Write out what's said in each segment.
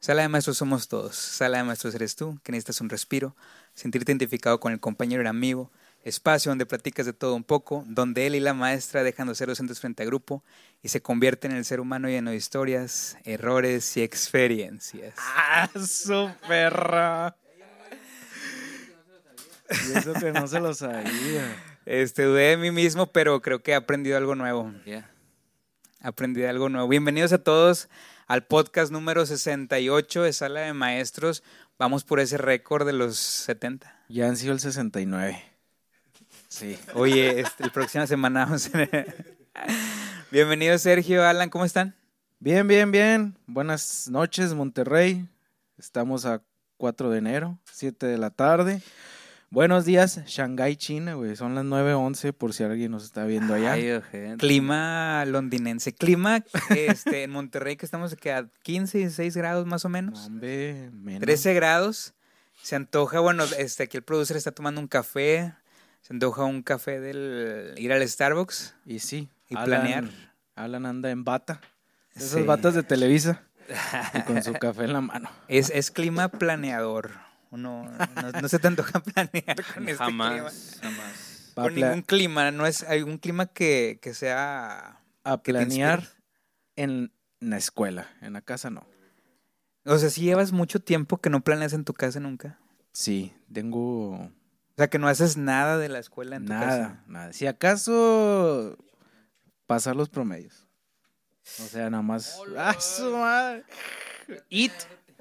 Sala de maestros somos todos. Sala de maestros eres tú, que necesitas un respiro, sentirte identificado con el compañero y el amigo. Espacio donde platicas de todo un poco, donde él y la maestra dejan de ser docentes frente a grupo y se convierten en el ser humano lleno de historias, errores y experiencias. ¡Ah, su perra! Y eso que no se lo sabía. Este, dudé de mí mismo, pero creo que he aprendido algo nuevo. Ya. Aprendí algo nuevo. Bienvenidos a todos al podcast número 68 de Sala de Maestros. Vamos por ese récord de los 70. Ya han sido el 69. Sí. Oye, este, la próxima semana vamos a... Bienvenido Sergio, Alan, ¿cómo están? Bien, bien, bien. Buenas noches, Monterrey. Estamos a 4 de enero, 7 de la tarde. Buenos días, Shanghái, China, güey. Son las 9.11 por si alguien nos está viendo allá. Ay. Clima londinense. Clima este, en Monterrey que estamos aquí a 15, 16 grados más o No, menos. hombre, menos. 13 grados. Se antoja, bueno, este, aquí el producer está tomando un café. Se antoja un café del ir al Starbucks. Y sí. Y Alan- planear. Alan anda en bata. Esas Sí. batas de Televisa. Y con su café en la mano. Es, es clima planeador. Uno, no, no se te antoja planear con este clima. Jamás, jamás. Va a Con ningún clima, no es hay un clima que, que sea a planear en la escuela. En la casa no. O sea, si llevas mucho tiempo que no planeas en tu casa nunca. Sí, tengo O sea, que no haces nada de la escuela en tu nada, casa. nada. Si acaso pasar los promedios. O sea, nada más. ¡Ah, su madre! It.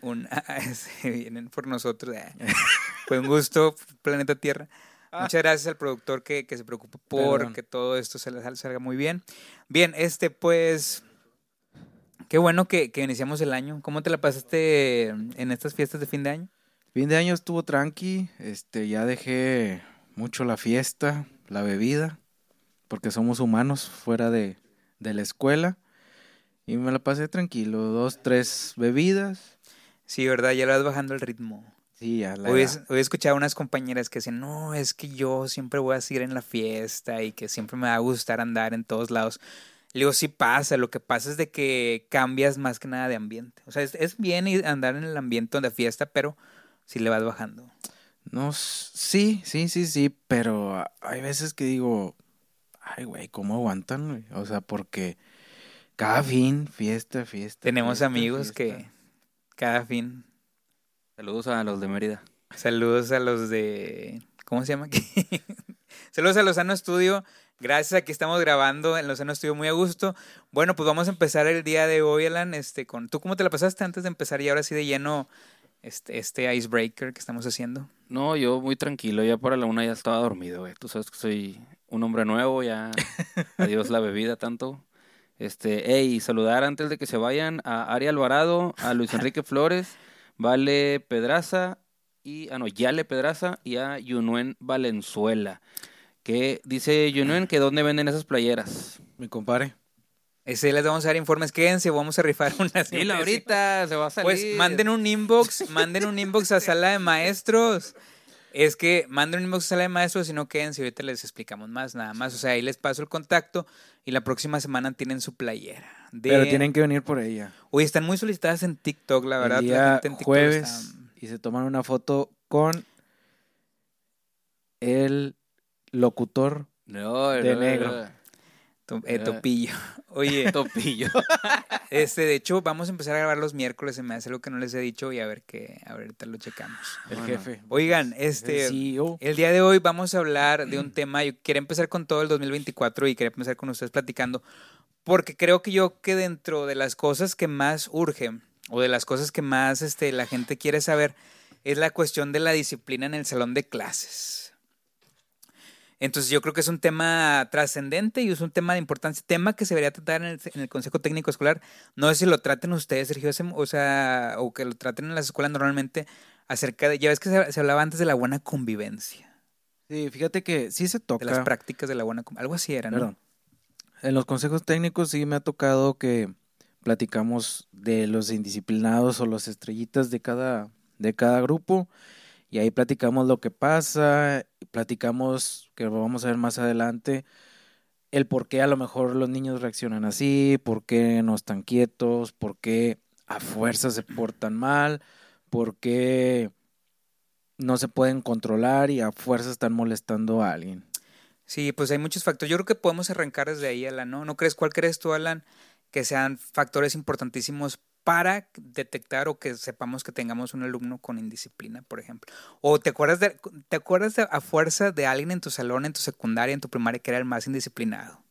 Un, se vienen por nosotros. eh. Fue un gusto, Planeta Tierra. Muchas gracias al productor que, que se preocupa por Perdón. que todo esto se sal- salga muy bien. Bien, este pues. Qué bueno que, que iniciamos el año. ¿Cómo te la pasaste en estas fiestas de fin de año? Fin de año estuvo tranqui. Este, ya dejé mucho la fiesta, la bebida, porque somos humanos fuera de, de la escuela. Y me la pasé tranquilo. Dos, tres bebidas. Sí, ¿verdad? Ya le vas bajando el ritmo. Sí, a la Hoy, es- hoy he escuchado a unas compañeras que dicen, no, es que yo siempre voy a seguir en la fiesta y que siempre me va a gustar andar en todos lados. Le digo, sí pasa, lo que pasa es de que cambias más que nada de ambiente. O sea, es, es bien andar en el ambiente de fiesta, pero si le vas bajando. No, sí, sí, sí, sí, pero hay veces que digo, ay, güey, ¿cómo aguantan? güey? O sea, porque cada fin, fiesta, fiesta. Tenemos fiesta, amigos fiesta. que cada fin, Saludos a los de Mérida. saludos a los de, ¿cómo se llama aquí? saludos a Lozano Estudio. Gracias, aquí estamos grabando en Lozano Estudio muy a gusto. Bueno, pues vamos a empezar el día de hoy, Alan, este, con, ¿tú cómo te la pasaste antes de empezar y ahora sí de lleno este, este icebreaker que estamos haciendo? No, yo muy tranquilo, ya para la una ya estaba dormido, güey. Tú sabes que soy un hombre nuevo, ya adiós la bebida tanto. Este, hey, saludar antes de que se vayan a Ari Alvarado, a Luis Enrique Flores, Vale Pedraza y ah no, Yale Pedraza y a Yunuen Valenzuela. Que dice Yunuen que dónde venden esas playeras. Mi compadre. Ese les vamos a dar informes, quédense, vamos a rifar unas. Dilo ahorita, se va a salir. Pues manden un inbox, manden un inbox a Sala de Maestros. Es que manden un inbox a Sala de Maestros y no quédense, ahorita les explicamos más, nada más. O sea, ahí les paso el contacto y la próxima semana tienen su playera. De... Pero tienen que venir por ella. Oye, están muy solicitadas en TikTok, la verdad. el la día gente en TikTok jueves está- y se toman una foto con el locutor. No, De no, negro. no. Eh, Ah. Topillo. Oye, Topillo. este, de hecho, vamos a empezar a grabar los miércoles, se me hace algo que no les he dicho y a ver qué, a ver, ahorita lo checamos. El Bueno. jefe. Oigan, El este, CEO. El día de hoy vamos a hablar de un tema, yo quería empezar con todo el 2024 y quería empezar con ustedes platicando, porque creo que yo que dentro de las cosas que más urge o de las cosas que más este, la gente quiere saber es la cuestión de la disciplina en el salón de clases. Entonces yo creo que es un tema trascendente y es un tema de importancia, tema que se debería tratar en el, en el Consejo Técnico Escolar. No sé si lo traten ustedes, Sergio, o sea, o que lo traten en las escuelas normalmente acerca de, ya ves que se, se hablaba antes de la buena convivencia Sí, fíjate que sí se toca. de las prácticas de la buena com- algo así era, ¿no? Perdón. En los consejos técnicos sí me ha tocado que platicamos de los indisciplinados o las estrellitas de cada, de cada grupo y ahí platicamos lo que pasa, platicamos, que lo vamos a ver más adelante, el por qué a lo mejor los niños reaccionan así, por qué no están quietos, por qué a fuerza se portan mal, por qué no se pueden controlar y a fuerza están molestando a alguien. Sí, pues hay muchos factores. Yo creo que podemos arrancar desde ahí, Alan, ¿no? ¿No crees? ¿Cuál crees tú, Alan, que sean factores importantísimos para detectar o que sepamos que tengamos un alumno con indisciplina, por ejemplo? ¿O te acuerdas, de, te acuerdas de, a fuerza de alguien en tu salón, en tu secundaria, en tu primaria, que era el más indisciplinado?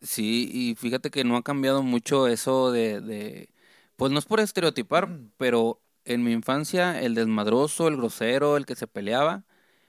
Sí, y fíjate que no ha cambiado mucho eso de, de pues no es por estereotipar, pero en mi infancia el desmadroso, el grosero, el que se peleaba,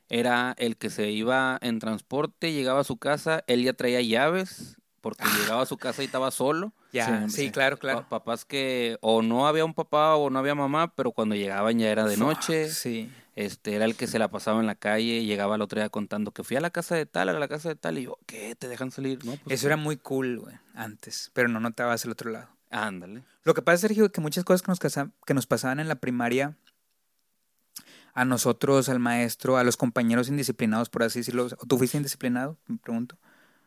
era el que se iba en transporte, llegaba a su casa, él ya traía llaves, porque llegaba a su casa y estaba solo. Ya, sí, sí. claro, claro. Pa- papás que o no había un papá o no había mamá, pero cuando llegaban ya era de noche. Sí. Este era el que se la pasaba en la calle, llegaba el otro día contando que fui a la casa de tal, a la casa de tal, y yo, ¿qué? ¿Te dejan salir? No, pues Eso era muy cool, güey, antes, pero no notabas el otro lado. Ándale. Lo que pasa, Sergio, que muchas cosas que nos, que nos pasaban en la primaria, a nosotros, al maestro, a los compañeros indisciplinados, por así decirlo. ¿Tú fuiste indisciplinado? Me pregunto.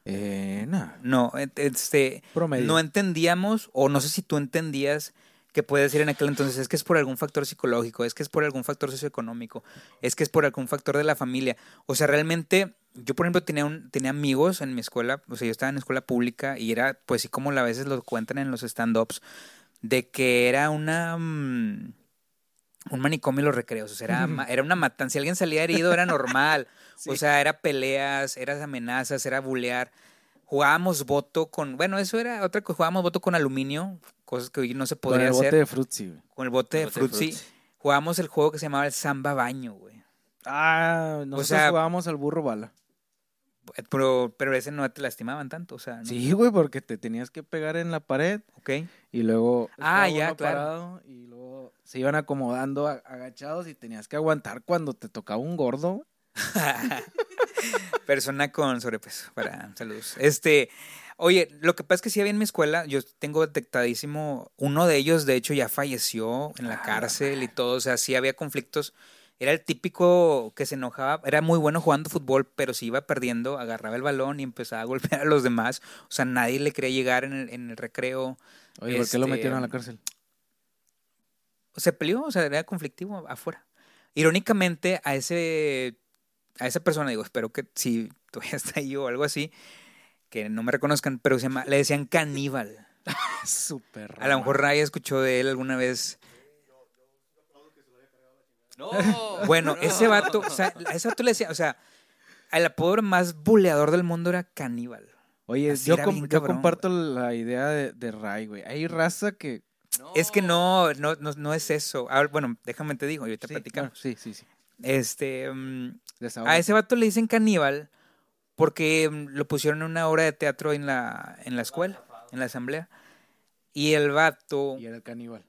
Eh, no, No, este, promedio. no entendíamos, o no sé si tú entendías que puede decir en aquel entonces, es que es por algún factor psicológico, es que es por algún factor socioeconómico, es que es por algún factor de la familia. O sea, realmente, yo por ejemplo tenía, un, tenía amigos en mi escuela, o sea, yo estaba en escuela pública y era, pues sí, como a veces lo cuentan en los stand-ups, de que era una... mm, un manicomio los recreos, o sea, era, era una matanza. Si alguien salía herido era normal. O sea, era peleas, eran amenazas, era bulear. Jugábamos voto con, bueno, eso era otra cosa, jugábamos voto con aluminio, cosas que hoy no se Con podría el hacer. bote de frutzi, güey. Con el bote de El bote de. Fruitsy. Jugábamos el juego que se llamaba el Samba Baño, güey. Ah, nosotros sea- jugábamos al burro bala. Pero, pero ese no te lastimaban tanto, o sea, ¿no? Sí, güey, porque te tenías que pegar en la pared Ok. y luego Ah, ya, claro. parado y luego se iban acomodando agachados y tenías que aguantar cuando te tocaba un gordo. Persona con sobrepeso, para saludos. Este, oye, lo que pasa es que sí había en mi escuela, yo tengo detectadísimo, uno de ellos de hecho ya falleció en la cárcel y todo, o sea, sí había conflictos. Era el típico que se enojaba, era muy bueno jugando fútbol, pero si iba perdiendo, agarraba el balón y empezaba a golpear a los demás. O sea, nadie le quería llegar en el, en el recreo. Oye, ¿por qué lo Este, metieron a la cárcel? se peleó, o sea, era conflictivo afuera. Irónicamente, a ese a esa persona, digo, espero que si todavía está ahí o algo así, que no me reconozcan, pero se llama, le decían caníbal. Súper A lo mejor Raya escuchó de él alguna vez. No. Bueno, ese vato, o sea, a ese vato le decía, o sea, el apodo más buleador del mundo era caníbal. Oye, Así yo, era com- bien yo cabrón, comparto la idea de, de Ray, güey. Hay raza que... Es que no, no, no, no es eso. Ah, bueno, déjame te digo, ahorita Sí, platicamos. bueno, sí, sí, sí. Este, mm. A ese vato le dicen caníbal porque mm, lo pusieron en una obra de teatro en la, en la escuela, en la asamblea. Y el vato Y era el caníbal.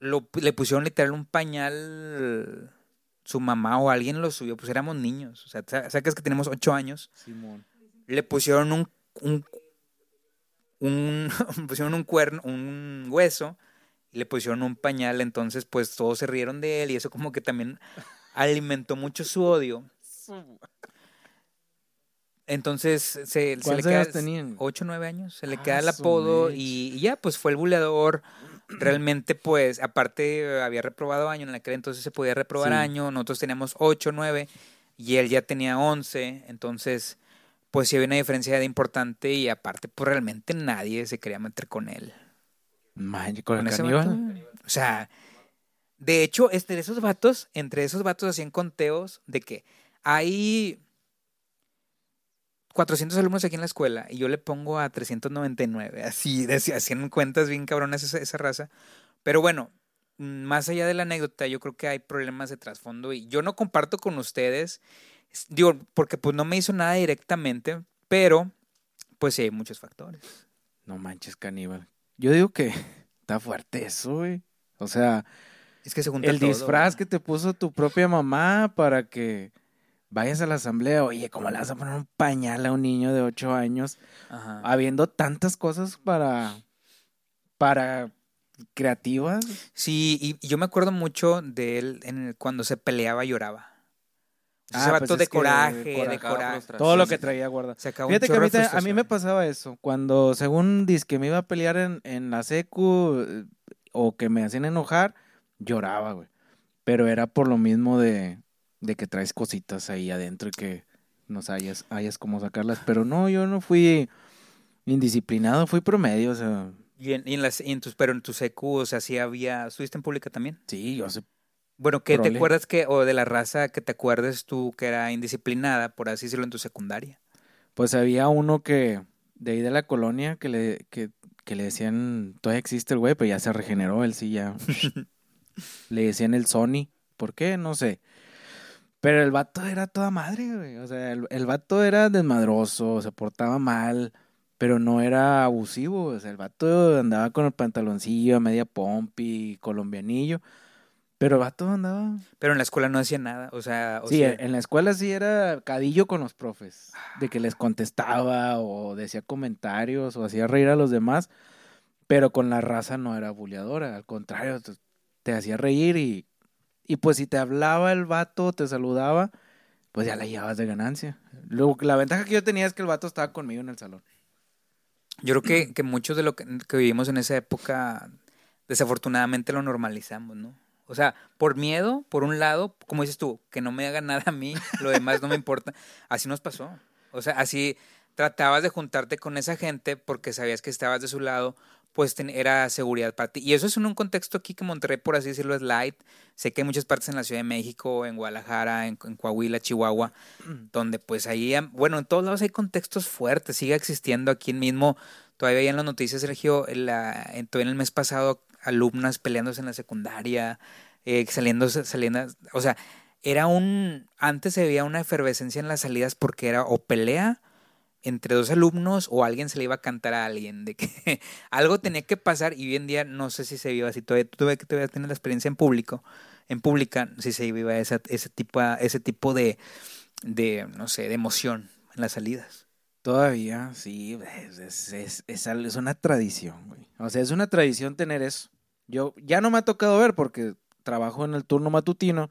Lo, le pusieron literal un pañal, su mamá o alguien lo subió, pues éramos niños. O sea, sa- sacas que tenemos ocho años. Simón. Le pusieron un, un, un pusieron un cuerno, un hueso, y le pusieron un pañal. Entonces, pues todos se rieron de él y eso como que también alimentó mucho su odio. Entonces se, se le ¿Cuántos queda años tenían? 8 o 9 años, se le Ah, queda el apodo y, y ya pues fue el buleador. Realmente pues aparte había reprobado año, en aquel entonces se podía reprobar Sí. año, nosotros teníamos 8 9 y él ya tenía 11, entonces pues sí había una diferencia de importante y aparte pues realmente nadie se quería meter con él. Man, con el Con caníbal. O sea, de hecho, de esos vatos, entre esos vatos hacían conteos de que hay 400 alumnos aquí en la escuela y yo le pongo a 399. Así, hacían cuentas bien cabronas esa, esa raza. Pero bueno, mm, más allá de la anécdota, yo creo que hay problemas de trasfondo y yo no comparto con ustedes, digo, porque pues no me hizo nada directamente, pero pues sí hay muchos factores. No manches, caníbal. Yo digo que está fuerte eso, güey. O sea, Es que se junta el todo, disfraz ¿no? que te puso tu propia mamá para que vayas a la asamblea. Oye, ¿cómo le vas a poner un pañal a un niño de 8 años? Ajá. Habiendo tantas cosas para. para. creativas. Sí, y y yo me acuerdo mucho de él en el- cuando se peleaba lloraba. Ah, Ese vato pues de es que coraje, de coraje, coraje. Todo lo que traía guardado. Fíjate que a mí, a me pasaba eso. Cuando, según dice que me iba a pelear en, en la secu, eh, o que me hacían enojar, lloraba, güey. Pero era por lo mismo de, de que traes cositas ahí adentro y que no hayas, hayas cómo sacarlas. Pero no, yo no fui indisciplinado, fui promedio, o sea. Y en, y en las, y en tus, pero en tu secu, o sea, sí había, ¿estuviste en pública también? Sí, yo sé. Bueno, ¿qué te acuerdas que, o de la raza que te acuerdes tú que era indisciplinada, por así decirlo, en tu secundaria? Pues había uno que, de ahí de la colonia, que le, que, que le decían, todavía existe el güey, pero ya se regeneró, él sí ya. le decían el Sony. ¿Por qué? No sé. Pero el vato era toda madre, güey. O sea, el, el vato era desmadroso, se portaba mal, pero no era abusivo. O sea, el vato andaba con el pantaloncillo a media pompi, colombianillo. Pero el vato andaba. Pero en la escuela no hacía nada, o sea... O sí, sea, en la escuela sí era cadillo con los profes, de que les contestaba o decía comentarios o hacía reír a los demás, pero con la raza no era buleadora, al contrario, te, te hacía reír y, y pues si te hablaba el vato, te saludaba, pues ya la llevabas de ganancia. Luego, la ventaja que yo tenía es que el vato estaba conmigo en el salón. Yo creo que, que muchos de lo que, que vivimos en esa época, desafortunadamente lo normalizamos, ¿no? O sea, por miedo, por un lado, como dices tú, que no me haga nada a mí, lo demás no me importa. Así nos pasó. O sea, así tratabas de juntarte con esa gente porque sabías que estabas de su lado, pues era seguridad para ti. Y eso es en un contexto aquí que Monterrey, por así decirlo, es light. Sé que hay muchas partes en la Ciudad de México, en Guadalajara, en, en Coahuila, Chihuahua, donde pues ahí, bueno, en todos lados hay contextos fuertes, sigue existiendo aquí mismo. Todavía hay en las noticias, Sergio, en la, en el mes pasado, alumnas peleándose en la secundaria, eh, saliendo, saliendo, o sea, era un, antes se veía una efervescencia en las salidas porque era o pelea entre dos alumnos o alguien se le iba a cantar a alguien, de que algo tenía que pasar y hoy en día no sé si se viva así, todavía todavía que todavía tienes la experiencia en público, en pública, si se viva esa, ese tipo, ese tipo de, de, no sé, de emoción en las salidas. Todavía, sí, es, es, es, es es una tradición, güey. O sea, es una tradición tener eso. Yo ya no me ha tocado ver porque trabajo en el turno matutino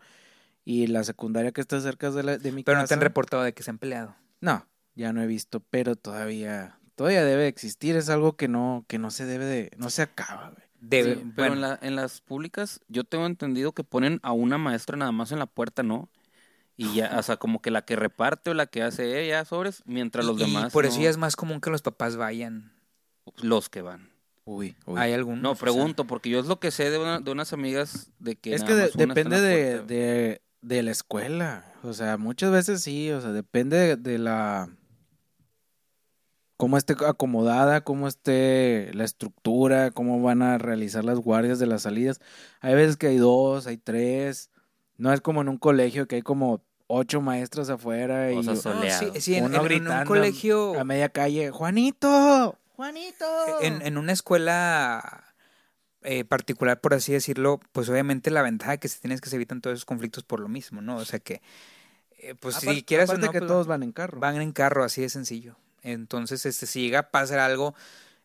y la secundaria que está cerca de, la, de mi Pero no casa. te han reportado de que se han peleado. No, ya no he visto, pero todavía, todavía debe existir. Es algo que no, que no se debe de, no se acaba, güey. Debe, Sí, pero bueno, en, la- en las públicas yo tengo entendido que ponen a una maestra nada más en la puerta, ¿no? Y ya, o sea, como que la que reparte o la que hace ella sobres, mientras los y- y demás por eso ya es más común que los papás vayan. los que van. Uy, uy. Hay algunos. No, pregunto, porque yo es lo que sé de, una- de unas amigas de que es nada que de- más depende de, de, de la escuela. O sea, muchas veces sí, o sea, depende de, de la cómo esté acomodada, cómo esté la estructura, cómo van a realizar las guardias de las salidas. Hay veces que hay dos, hay tres. No es como en un colegio que hay como ocho maestras afuera y O sea, no, soleado. sí, sí, en, uno en- en un gritando colegio, a media calle, Juanito, Juanito. en, en una escuela eh, particular, por así decirlo, pues obviamente la ventaja es que se tienes que se evitan todos esos conflictos por lo mismo, ¿no? O sea que, eh, pues si Aparte- quieres o aparte no, que pues, todos van en carro. van en carro, así de sencillo. Entonces, este, si llega a pasar algo,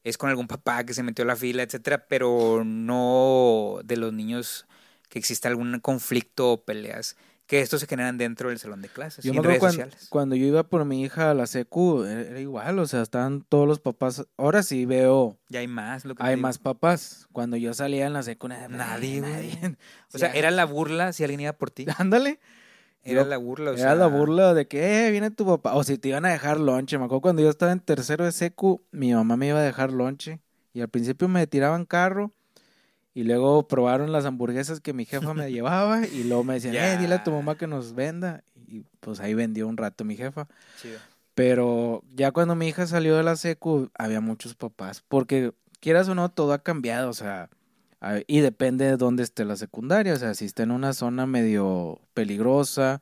es con algún papá que se metió a la fila, etcétera, pero no de los niños que exista algún conflicto o peleas, que estos se generan dentro del salón de clases Yo y me redes cuando, sociales. cuando yo iba por mi hija a la secu, era, era igual, o sea, estaban todos los papás. Ahora sí veo, Ya hay más, lo que hay más papás. Cuando yo salía en la secu, nadie, Nadie, nadie. O sea, era la burla si alguien iba por ti. Ándale. Era Yo- la burla, o Era sea, la burla de que, eh, viene tu papá. O si te iban a dejar lonche. Me acuerdo cuando yo estaba en tercero de secu, mi mamá me iba a dejar lonche. Y al principio me tiraban carro. Y luego probaron las hamburguesas que mi jefa me llevaba. Y luego me decían, eh, dile a tu mamá que nos venda. Y pues ahí vendió un rato mi jefa. chido. Pero ya cuando mi hija salió de la secu, había muchos papás. Porque quieras o no, todo ha cambiado. O sea, y depende de dónde esté la secundaria. O sea, si está en una zona medio peligrosa,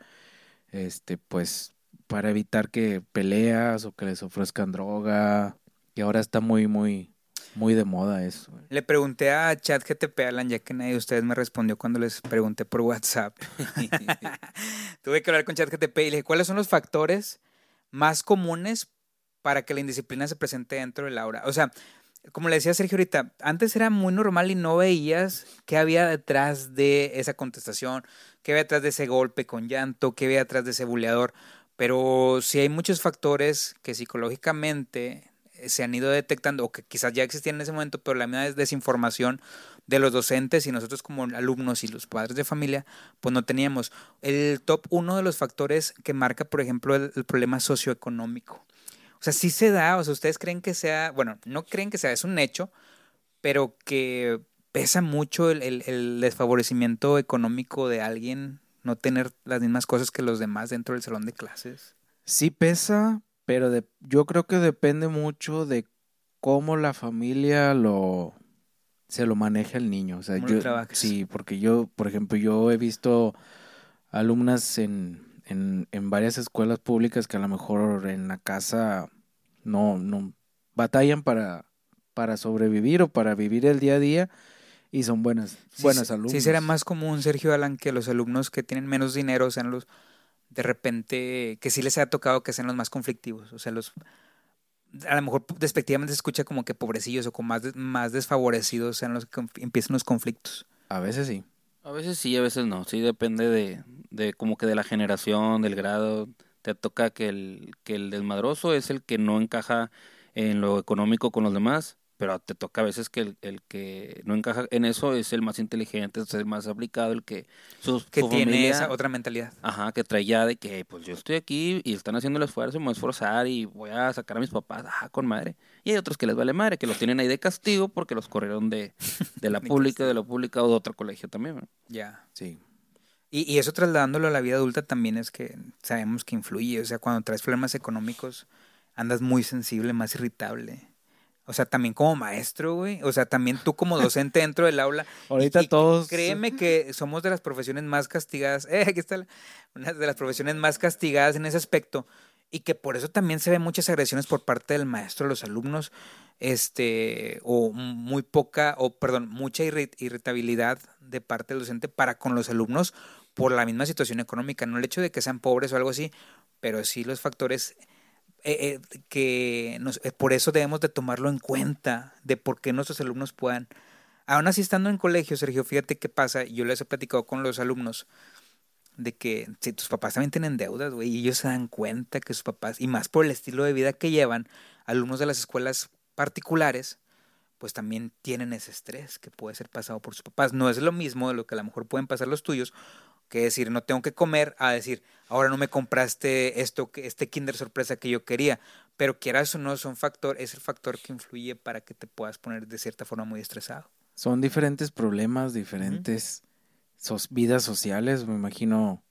este, pues para evitar que peleas o que les ofrezcan droga. Y ahora está muy, muy, muy de moda eso. Le pregunté a ChatGTP, Alan, ya que nadie de ustedes me respondió cuando les pregunté por WhatsApp. Tuve que hablar con ChatGTP y le dije, ¿cuáles son los factores más comunes para que la indisciplina se presente dentro del aula? O sea, como le decía Sergio ahorita, antes era muy normal y no veías qué había detrás de esa contestación, qué había detrás de ese golpe con llanto, qué había detrás de ese buleador. Pero sí hay muchos factores que psicológicamente se han ido detectando, o que quizás ya existían en ese momento, pero la misma desinformación de los docentes y nosotros como alumnos y los padres de familia, pues no teníamos. El top uno de los factores que marca, por ejemplo, el, problema socioeconómico. O sea, sí se da, o sea, ustedes creen que sea, bueno, no creen que sea, es un hecho, pero que pesa mucho el, el desfavorecimiento económico de alguien no tener las mismas cosas que los demás dentro del salón de clases. Sí pesa, pero de, yo creo que depende mucho de cómo la familia lo se lo maneja el niño. O sea, yo, sí, porque yo, por ejemplo, yo he visto alumnas en, en, en, varias escuelas públicas que a lo mejor en la casa no, no batallan para, para sobrevivir o para vivir el día a día y son buenas, buenas alumnas. Sí, será más común, Sergio Alan, que los alumnos que tienen menos dinero sean los, de repente, que sí les ha tocado que sean los más conflictivos. O sea, los, a lo mejor despectivamente se escucha como que pobrecillos o como más, más desfavorecidos sean los que empiezan los conflictos. A veces sí. A veces sí, a veces no. Sí, depende de, de como que de la generación, del grado. Te toca que el, que el desmadroso es el que no encaja en lo económico con los demás pero te toca a veces que el, el, que no encaja en eso es el más inteligente, es el más aplicado, el que sus, que tiene esa otra mentalidad. Ajá, que trae ya de que pues yo estoy aquí y están haciendo el esfuerzo, me voy a esforzar y voy a sacar a mis papás, ajá, con madre. Y hay otros que les vale madre, que los tienen ahí de castigo porque los corrieron de, de la pública, de la pública o de otro colegio también. Ya. Sí. Y, y eso trasladándolo a la vida adulta también es que sabemos que influye, o sea, cuando traes problemas económicos andas muy sensible, más irritable o sea, también como maestro, güey. O sea, también tú como docente dentro del aula. Ahorita todos. Créeme que somos de las profesiones más castigadas. Eh, aquí está una de las profesiones más castigadas en ese aspecto. Y que por eso también se ven muchas agresiones por parte del maestro a los alumnos. Este, o muy poca, o perdón, mucha irritabilidad de parte del docente para con los alumnos por la misma situación económica. No el hecho de que sean pobres o algo así, pero sí los factores eh, eh, que nos, eh, por eso debemos de tomarlo en cuenta, de por qué nuestros alumnos puedan. Aún así, estando en colegio, Sergio, fíjate qué pasa, yo les he platicado con los alumnos, de que si tus papás también tienen deudas, güey, y ellos se dan cuenta que sus papás, y más por el estilo de vida que llevan, alumnos de las escuelas particulares, pues también tienen ese estrés que puede ser pasado por sus papás. No es lo mismo de lo que a lo mejor pueden pasar los tuyos, que decir no tengo que comer, a decir ahora no me compraste esto, este Kinder sorpresa que yo quería. Pero quieras o no, son factor, es el factor que influye para que te puedas poner de cierta forma muy estresado. Son diferentes problemas, diferentes vidas sociales, me imagino.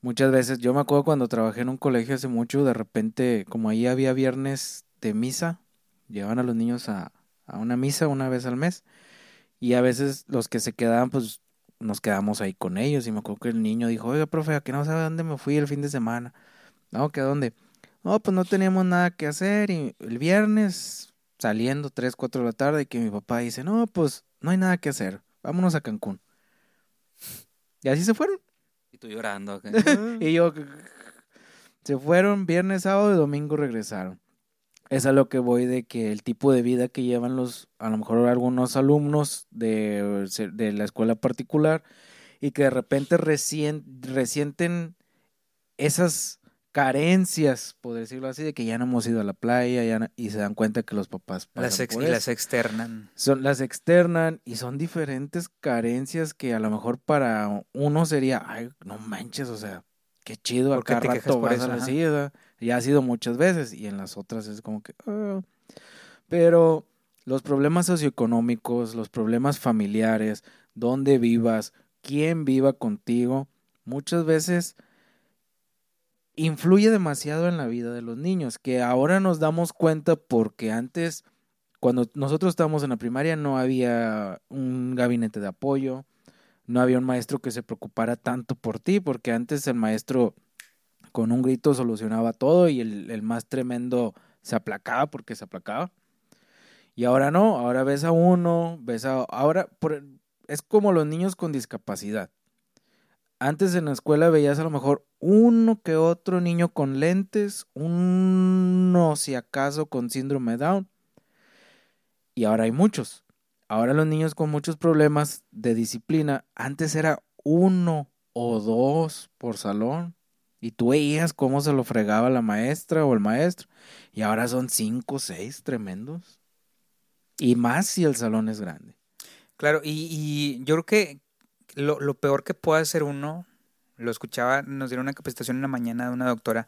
Muchas veces, yo me acuerdo cuando trabajé en un colegio hace mucho, de repente, como ahí había viernes de misa, llevaban a los niños a, una misa una vez al mes, y a veces los que se quedaban, pues nos quedamos ahí con ellos y me acuerdo que el niño dijo, oiga, profe, ¿a que no sabe dónde me fui el fin de semana? No, ¿que a dónde? No, pues no teníamos nada que hacer y el viernes saliendo 3, 4 de la tarde que mi papá dice, no, pues no hay nada que hacer, vámonos a Cancún. Y así se fueron. Y tú llorando. y yo, se fueron viernes, sábado y domingo regresaron es a lo que voy de que el tipo de vida que llevan los, a lo mejor algunos alumnos de, de la escuela particular y que de repente resienten esas carencias, por decirlo así, de que ya no hemos ido a la playa ya y se dan cuenta que los papás las y las externan. Son, las externan y son diferentes carencias que a lo mejor para uno sería, ay, no manches, o sea, qué chido, acá rato vas eso, a la Ya ha sido muchas veces y en las otras es como que... Ah". Pero los problemas socioeconómicos, los problemas familiares, dónde vivas, quién viva contigo, muchas veces influye demasiado en la vida de los niños, que ahora nos damos cuenta porque antes, cuando nosotros estábamos en la primaria, no había un gabinete de apoyo, no había un maestro que se preocupara tanto por ti, porque antes el maestro con un grito solucionaba todo y el, más tremendo se aplacaba porque se aplacaba. Y ahora no, ahora ves a uno, ves a... Ahora es como los niños con discapacidad. Antes en la escuela veías a lo mejor uno que otro niño con lentes, uno si acaso con síndrome Down. Y ahora hay muchos. Ahora los niños con muchos problemas de disciplina, antes era uno o dos por salón Y tú veías cómo se lo fregaba la maestra o el maestro. Y ahora son cinco, seis tremendos. Y más si el salón es grande. Claro, y, y yo creo que lo, lo, peor que puede hacer uno, lo escuchaba, nos dieron una capacitación en la mañana de una doctora,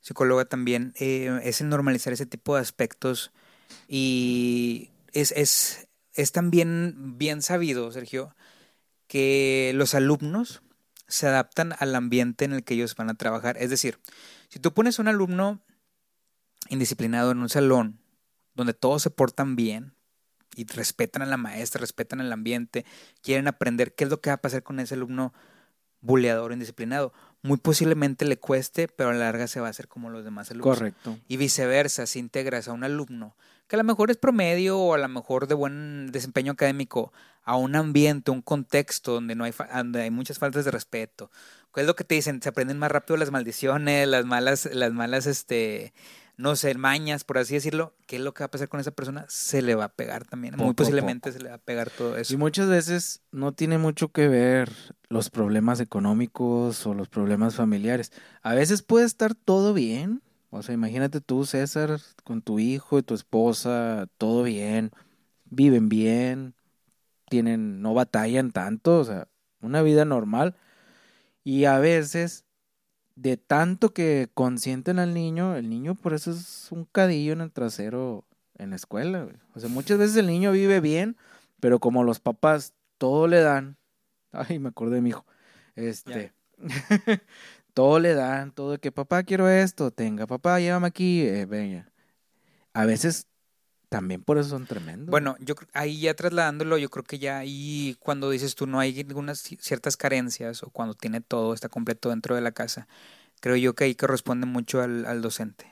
psicóloga también, eh, es el normalizar ese tipo de aspectos. Y es, es, es también bien sabido, Sergio, que los alumnos se adaptan al ambiente en el que ellos van a trabajar. Es decir, si tú pones a un alumno indisciplinado en un salón donde todos se portan bien y respetan a la maestra, respetan el ambiente, quieren aprender qué es lo que va a pasar con ese alumno buleador, indisciplinado, muy posiblemente le cueste, pero a la larga se va a hacer como los demás alumnos. Correcto. Y viceversa, si integras a un alumno que a lo mejor es promedio o a lo mejor de buen desempeño académico a un ambiente, un contexto donde no hay donde hay muchas faltas de respeto. ¿Cuál es lo que te dicen? Se aprenden más rápido las maldiciones, las malas las malas este no sé, mañas, por así decirlo, ¿qué es lo que va a pasar con esa persona? Se le va a pegar también. Muy posiblemente se le va a pegar todo eso. Y muchas veces no tiene mucho que ver los problemas económicos o los problemas familiares. A veces puede estar todo bien. O sea, imagínate tú, César, con tu hijo y tu esposa, todo bien, viven bien, tienen, no batallan tanto, o sea, una vida normal. Y a veces de tanto que consienten al niño, el niño por eso es un cadillo en el trasero en la escuela. O sea, muchas veces el niño vive bien, pero como los papás todo le dan, ay, me acordé de mi hijo, este, todo le dan, todo de que papá quiero esto, tenga, papá, llévame aquí, eh, venga. A veces también por eso son tremendos. Bueno, yo ahí ya trasladándolo, yo creo que ya ahí cuando dices tú no hay algunas ciertas carencias o cuando tiene todo, está completo dentro de la casa, creo yo que ahí corresponde mucho al, al docente.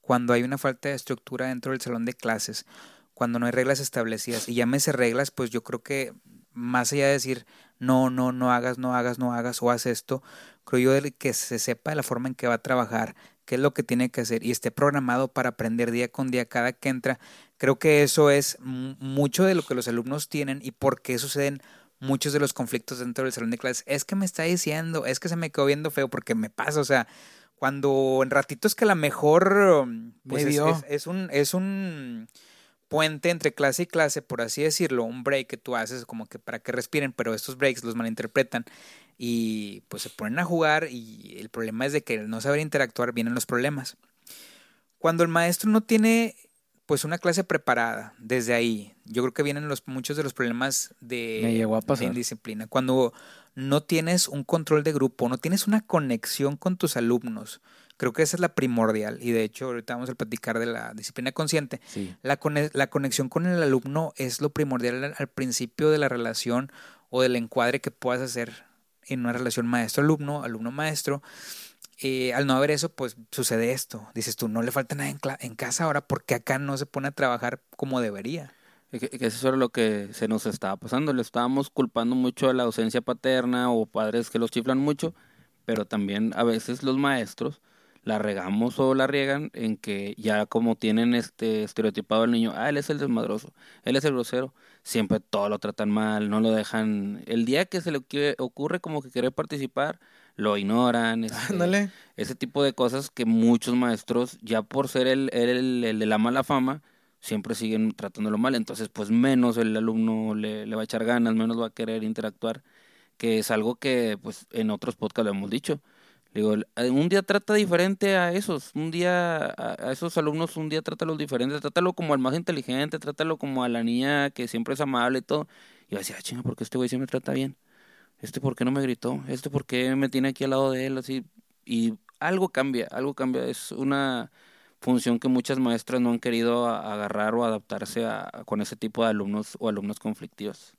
Cuando hay una falta de estructura dentro del salón de clases, cuando no hay reglas establecidas, y llámese reglas, pues yo creo que más allá de decir no, no, no hagas, no hagas, no hagas o haz esto, creo yo que se sepa la forma en que va a trabajar, qué es lo que tiene que hacer y esté programado para aprender día con día cada que entra, Creo que eso es mucho de lo que los alumnos tienen y por qué suceden muchos de los conflictos dentro del salón de clases. Es que me está diciendo, es que se me quedó viendo feo porque me pasa, o sea, cuando en ratitos que a lo mejor pues es, un es un puente entre clase y clase, por así decirlo, un break que tú haces como que para que respiren, pero estos breaks los malinterpretan y pues se ponen a jugar y el problema es de que no saber interactuar vienen los problemas. Cuando el maestro no tiene pues una clase preparada desde ahí. Yo creo que vienen los muchos de los problemas de, indisciplina. Cuando no tienes un control de grupo, no tienes una conexión con tus alumnos. Creo que esa es la primordial. Y de hecho, ahorita vamos a platicar de la disciplina consciente. La, la conexión con el alumno es lo primordial al, al principio de la relación o del encuadre que puedas hacer en una relación maestro-alumno, alumno-maestro. Eh, al no haber eso, pues sucede esto. Dices tú, no le falta nada en, casa ahora porque acá no se pone a trabajar como debería. Que, eso era lo que se nos estaba pasando. Le estábamos culpando mucho a la ausencia paterna o padres que los chiflan mucho, pero también a veces los maestros la regamos o la riegan en que ya como tienen este estereotipado al niño, ah, él es el desmadroso, él es el grosero, siempre todo lo tratan mal, no lo dejan. El día que se le ocurre como que quiere participar, lo ignoran. Este, ese tipo de cosas que muchos maestros, ya por ser el, el, el, de la mala fama, siempre siguen tratándolo mal. Entonces, pues menos el alumno le, le va a echar ganas, menos va a querer interactuar, que es algo que pues en otros podcasts lo hemos dicho. Digo, un día trata diferente a esos, un día a esos alumnos, un día trátalo diferente, trátalo como al más inteligente, trátalo como a la niña que siempre es amable y todo. Y va a decir, ah, chinga, porque este güey siempre trata bien este por qué no me gritó, este por qué me tiene aquí al lado de él, así, y algo cambia, algo cambia, es una función que muchas maestras no han querido agarrar o adaptarse a, con ese tipo de alumnos o alumnos conflictivos.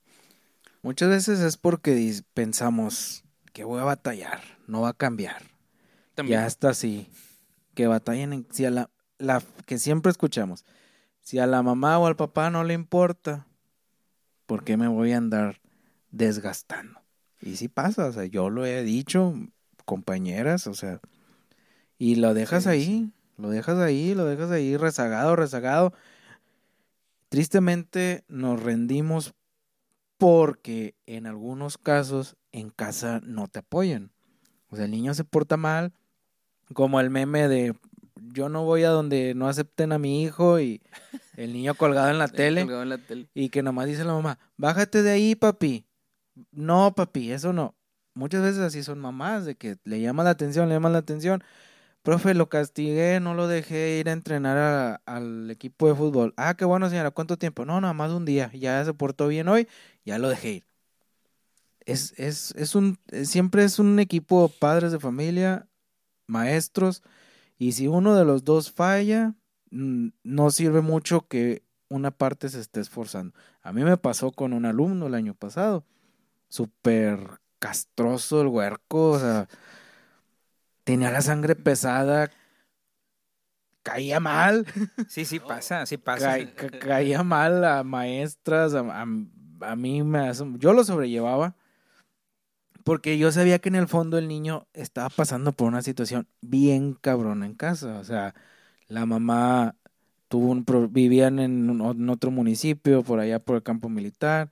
Muchas veces es porque pensamos que voy a batallar, no va a cambiar. Ya está así, que batallen en, si a la, la que siempre escuchamos, si a la mamá o al papá no le importa, ¿por qué me voy a andar desgastando? Y sí pasa, o sea, yo lo he dicho, compañeras, o sea, y lo dejas ahí, lo dejas ahí, lo dejas ahí rezagado, rezagado. Tristemente nos rendimos porque en algunos casos en casa no te apoyan. O sea, el niño se porta mal, como el meme de yo no voy a donde no acepten a mi hijo y el niño colgado en la tele Colgado en la tele. y que nomás dice la mamá, bájate de ahí, papi. No, papi, eso no. Muchas veces así son mamás, de que le llama la atención, le llama la atención. Profe, lo castigué, no lo dejé ir a entrenar al equipo de fútbol. Ah, qué bueno, señora, ¿cuánto tiempo? No, nada más un día. Ya se portó bien hoy, ya lo dejé ir. Es, es, es un, siempre es un equipo padres de familia, maestros, y si uno de los dos falla, no sirve mucho que una parte se esté esforzando. A mí me pasó con un alumno el año pasado, súper castroso el huerco, o sea, tenía la sangre pesada, caía mal, Sí, sí pasa, sí pasa. ca- ca- caía mal a maestras, a, a- a mí me yo lo sobrellevaba porque yo sabía que en el fondo el niño estaba pasando por una situación bien cabrona en casa, o sea, la mamá tuvo un pro- vivían en, un- en otro municipio por allá por el campo militar.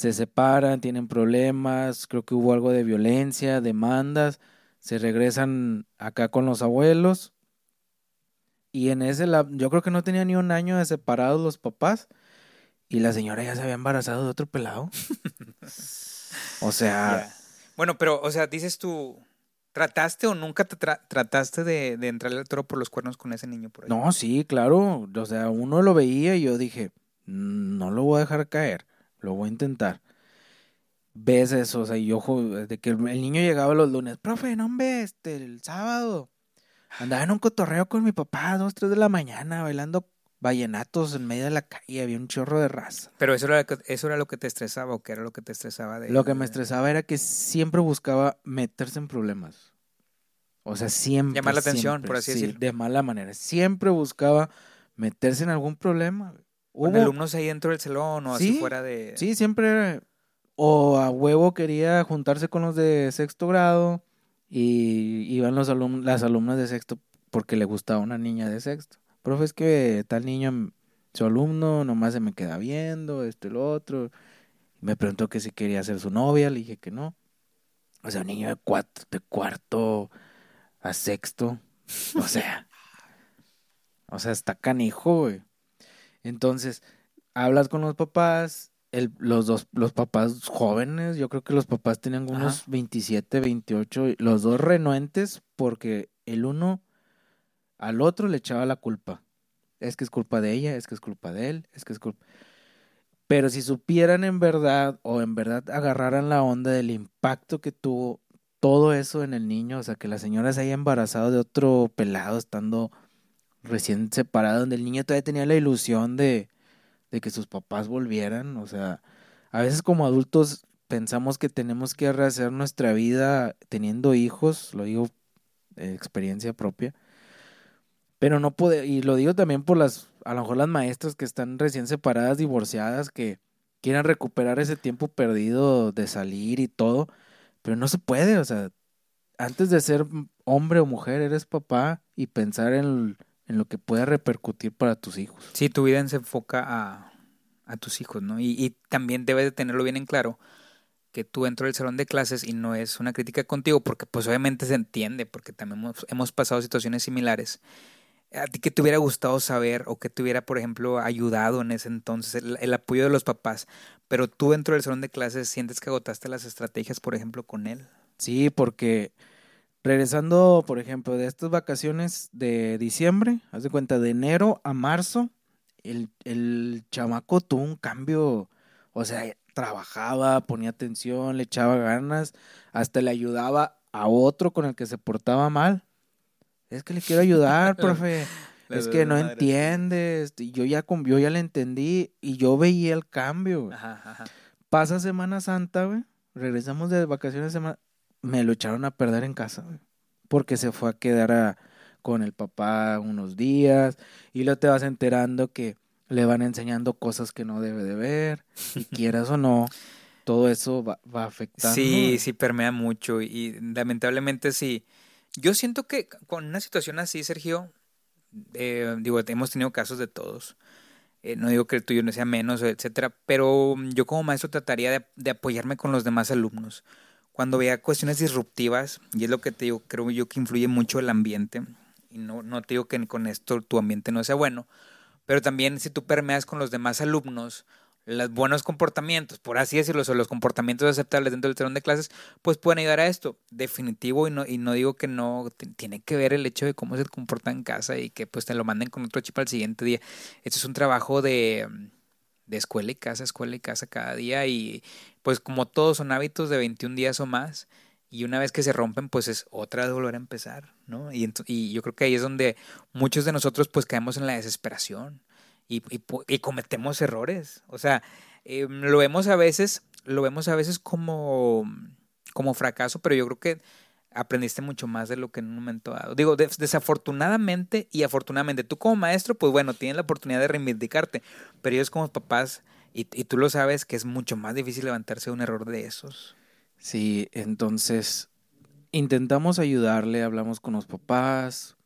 Se separan, tienen problemas, creo que hubo algo de violencia, demandas, se regresan acá con los abuelos y en ese lap- yo creo que no tenía ni un año de separados los papás y la señora ya se había embarazado de otro pelado. o sea. Bueno, pero, o sea, dices tú, ¿trataste o nunca te tra- trataste de, de entrarle al toro por los cuernos con ese niño por ahí? no, sí, claro, o sea, uno lo veía y yo dije, "Mm, no lo voy a dejar caer, lo voy a intentar. Ves eso, o sea, y yo ju- de que el niño llegaba los lunes, profe, no hombre, este, el sábado andaba en un cotorreo con mi papá a dos, tres de la mañana bailando vallenatos en medio de la calle, había un chorro de raza. Pero eso era, lo que- eso era lo que te estresaba o qué era lo que te estresaba de Lo que me estresaba era que siempre buscaba meterse en problemas. O sea, siempre. Llamar la atención, siempre, por así sí, decirlo. De mala manera. Siempre buscaba meterse en algún problema. Hubo- alumnos ahí dentro del salón o así Sí, fuera de... Sí, siempre O a huevo quería juntarse con los de sexto grado y iban los alum las alumnas de sexto porque le gustaba una niña de sexto. Profe, es que tal niño, su alumno, nomás se me queda viendo, esto y lo otro. Me preguntó que si quería ser su novia, le dije que no. O sea, un niño de, cuatro, de cuarto a sexto. O sea, o sea, está canijo, güey. Entonces, hablas con los papás, el, los dos, los papás jóvenes, yo creo que los papás tenían Ajá. unos 27, 28, y los dos renuentes porque el uno al otro le echaba la culpa. Es que es culpa de ella, es que es culpa de él, es que es culpa... Pero si supieran en verdad o en verdad agarraran la onda del impacto que tuvo todo eso en el niño, o sea, que la señora se haya embarazado de otro pelado estando recién separada, donde el niño todavía tenía la ilusión de, de que sus papás volvieran, o sea, a veces como adultos pensamos que tenemos que rehacer nuestra vida teniendo hijos, lo digo de experiencia propia, pero no puede, y lo digo también por las, a lo mejor las maestras que están recién separadas, divorciadas, que quieren recuperar ese tiempo perdido de salir y todo, pero no se puede, o sea, antes de ser hombre o mujer, eres papá y pensar en, en lo que pueda repercutir para tus hijos. Sí, tu vida se enfoca a, a tus hijos, ¿no? Y, y también debes de tenerlo bien en claro que tú dentro del salón de clases, y no es una crítica contigo, porque pues obviamente se entiende, porque también hemos, hemos pasado situaciones similares. ¿A ti qué te hubiera gustado saber o que te hubiera, por ejemplo, ayudado en ese entonces, el, el apoyo de los papás? Pero tú dentro del salón de clases sientes que agotaste las estrategias, por ejemplo, con él. Sí, porque regresando, por ejemplo, de estas vacaciones de diciembre, haz de cuenta, de enero a marzo, el, el chamaco tuvo un cambio, o sea, trabajaba, ponía atención, le echaba ganas, hasta le ayudaba a otro con el que se portaba mal. Es que le quiero ayudar, profe. es que no entiendes. Y yo ya, con- yo ya le entendí y yo veía el cambio. ajá. Pasa Semana Santa, güey. Regresamos de vacaciones de semana. Me lo echaron a perder en casa. Porque se fue a quedar a- con el papá unos días. Y luego te vas enterando que le van enseñando cosas que no debe de ver. Y quieras o no, todo eso va, va afectando. Sí, sí permea mucho y lamentablemente sí. Yo siento que con una situación así, Sergio, eh, digo, hemos tenido casos de todos. Eh, no digo que el tuyo no sea menos, etcétera, pero yo como maestro trataría de, de apoyarme con los demás alumnos. Cuando veía cuestiones disruptivas, y es lo que te digo, creo yo que influye mucho el ambiente, y no, no te digo que con esto tu ambiente no sea bueno, pero también si tú permeas con los demás alumnos, los buenos comportamientos, por así decirlo, o los comportamientos aceptables dentro del salón de clases, pues pueden ayudar a esto. Definitivo, y no, y no digo que no, tiene que ver el hecho de cómo se comporta en casa y que pues te lo manden con otro chip al siguiente día. Esto es un trabajo de, de escuela y casa, escuela y casa cada día y pues como todos son hábitos de 21 días o más y una vez que se rompen pues es otra de volver a empezar, ¿no? Y, y yo creo que ahí es donde muchos de nosotros pues caemos en la desesperación y, y, cometemos errores. O sea, eh, lo vemos a veces, lo vemos a veces como, como fracaso, pero yo creo que aprendiste mucho más de lo que en un momento dado. Digo, desafortunadamente y afortunadamente, tú como maestro, pues bueno, tienes la oportunidad de reivindicarte, pero ellos como papás, y, y tú lo sabes, que es mucho más difícil levantarse de un error de esos. Sí, entonces intentamos ayudarle, hablamos con los papás,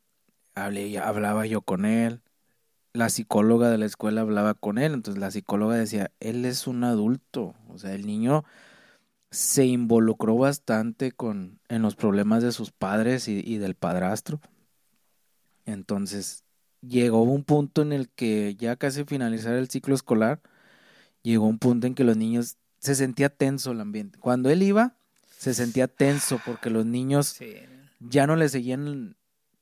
hablé, hablaba yo con él, la psicóloga de la escuela hablaba con él, entonces la psicóloga decía, él es un adulto, o sea, el niño se involucró bastante con, en los problemas de sus padres y, y del padrastro. Entonces, llegó un punto en el que ya casi finalizar el ciclo escolar, llegó un punto en que los niños se sentía tenso el ambiente. Cuando él iba, se sentía tenso porque los niños ya no le seguían,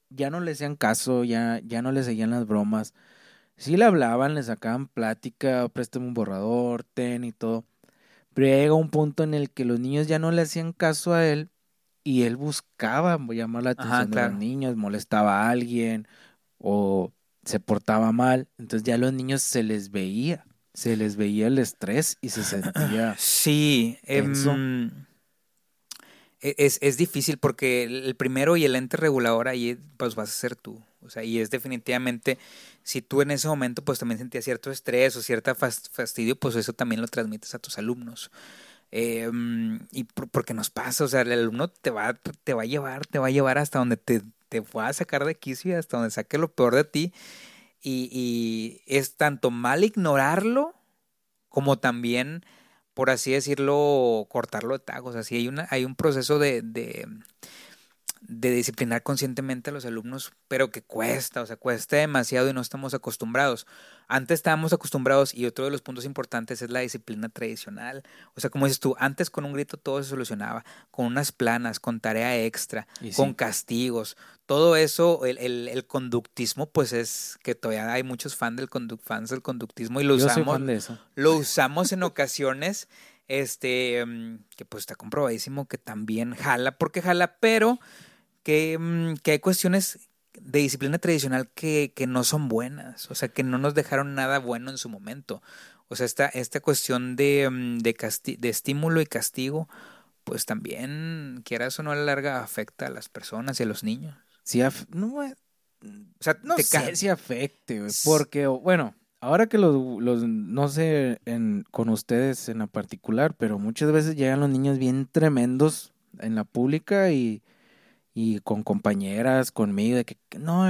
ya no le hacían caso, ya, ya no le seguían las bromas sí le hablaban, le sacaban plática, préstame un borrador, ten y todo. Pero llega un punto en el que los niños ya no le hacían caso a él y él buscaba llamar la atención de los niños, molestaba a alguien o se portaba mal. Entonces ya a los niños se les veía, se les veía el estrés y se sentía. Sí, em, e, es, es difícil porque el primero y el ente regulador ahí pues vas a ser tú. O sea, y es definitivamente, si tú en ese momento pues también sentías cierto estrés o cierta fastidio, pues eso también lo transmites a tus alumnos. Em, y porque nos pasa, o sea, el alumno te va, te va a llevar, te va a llevar hasta donde te, te va a sacar de quicio, hasta donde saque lo peor de ti. Y, y es tanto mal ignorarlo como también, por así decirlo, cortarlo de tagos. Así hay, una, hay un proceso de, de de disciplinar conscientemente a los alumnos, pero que cuesta, o sea, cuesta demasiado y no estamos acostumbrados. Antes estábamos acostumbrados y otro de los puntos importantes es la disciplina tradicional. O sea, como dices tú, antes con un grito todo se solucionaba, con unas planas, con tarea extra, con castigos. Todo eso, el, el, conductismo, pues es que todavía hay muchos fans del, fans del conductismo y lo usamos. Lo usamos en ocasiones este, mm, que pues está comprobadísimo que también jala, porque jala, pero que, mm, que hay cuestiones de disciplina tradicional que, que, no son buenas, o sea, que no nos dejaron nada bueno en su momento. O sea, esta, esta cuestión de, mm, de, de estímulo y castigo, pues también, quieras o no a la larga, afecta a las personas y a los niños. Sí, no, o sea, no sé si afecte, porque, bueno, ahora que los, los no sé en, con ustedes en la particular, pero muchas veces llegan los niños bien tremendos en la pública y y con compañeras, conmigo, de que no,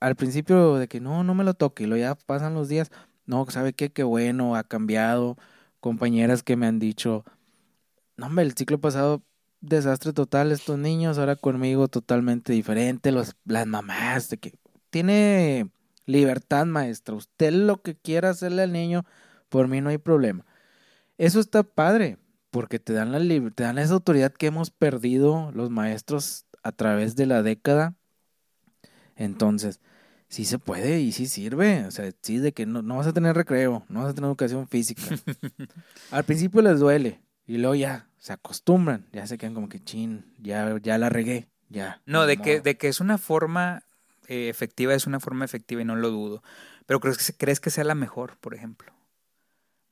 al principio de que no, no me lo toque, y luego ya pasan los días, no, ¿sabe qué? Qué bueno, ha cambiado, compañeras que me han dicho, no, hombre, el ciclo pasado, desastre total estos niños, ahora conmigo totalmente diferente, los, las mamás, de que tiene libertad maestra, usted lo que quiera hacerle al niño, por mí no hay problema. Eso está padre, porque te dan la te dan esa autoridad que hemos perdido los maestros a través de la década. Entonces, sí se puede y sí sirve. O sea, sí de que no, no vas a tener recreo, no vas a tener educación física. Al principio les duele y luego ya se acostumbran, ya se quedan como que chin, ya, ya la regué, ya. No, de que, de que es una forma eh, efectiva, es una forma efectiva y no lo dudo. Pero crees que, crees que sea la mejor, por ejemplo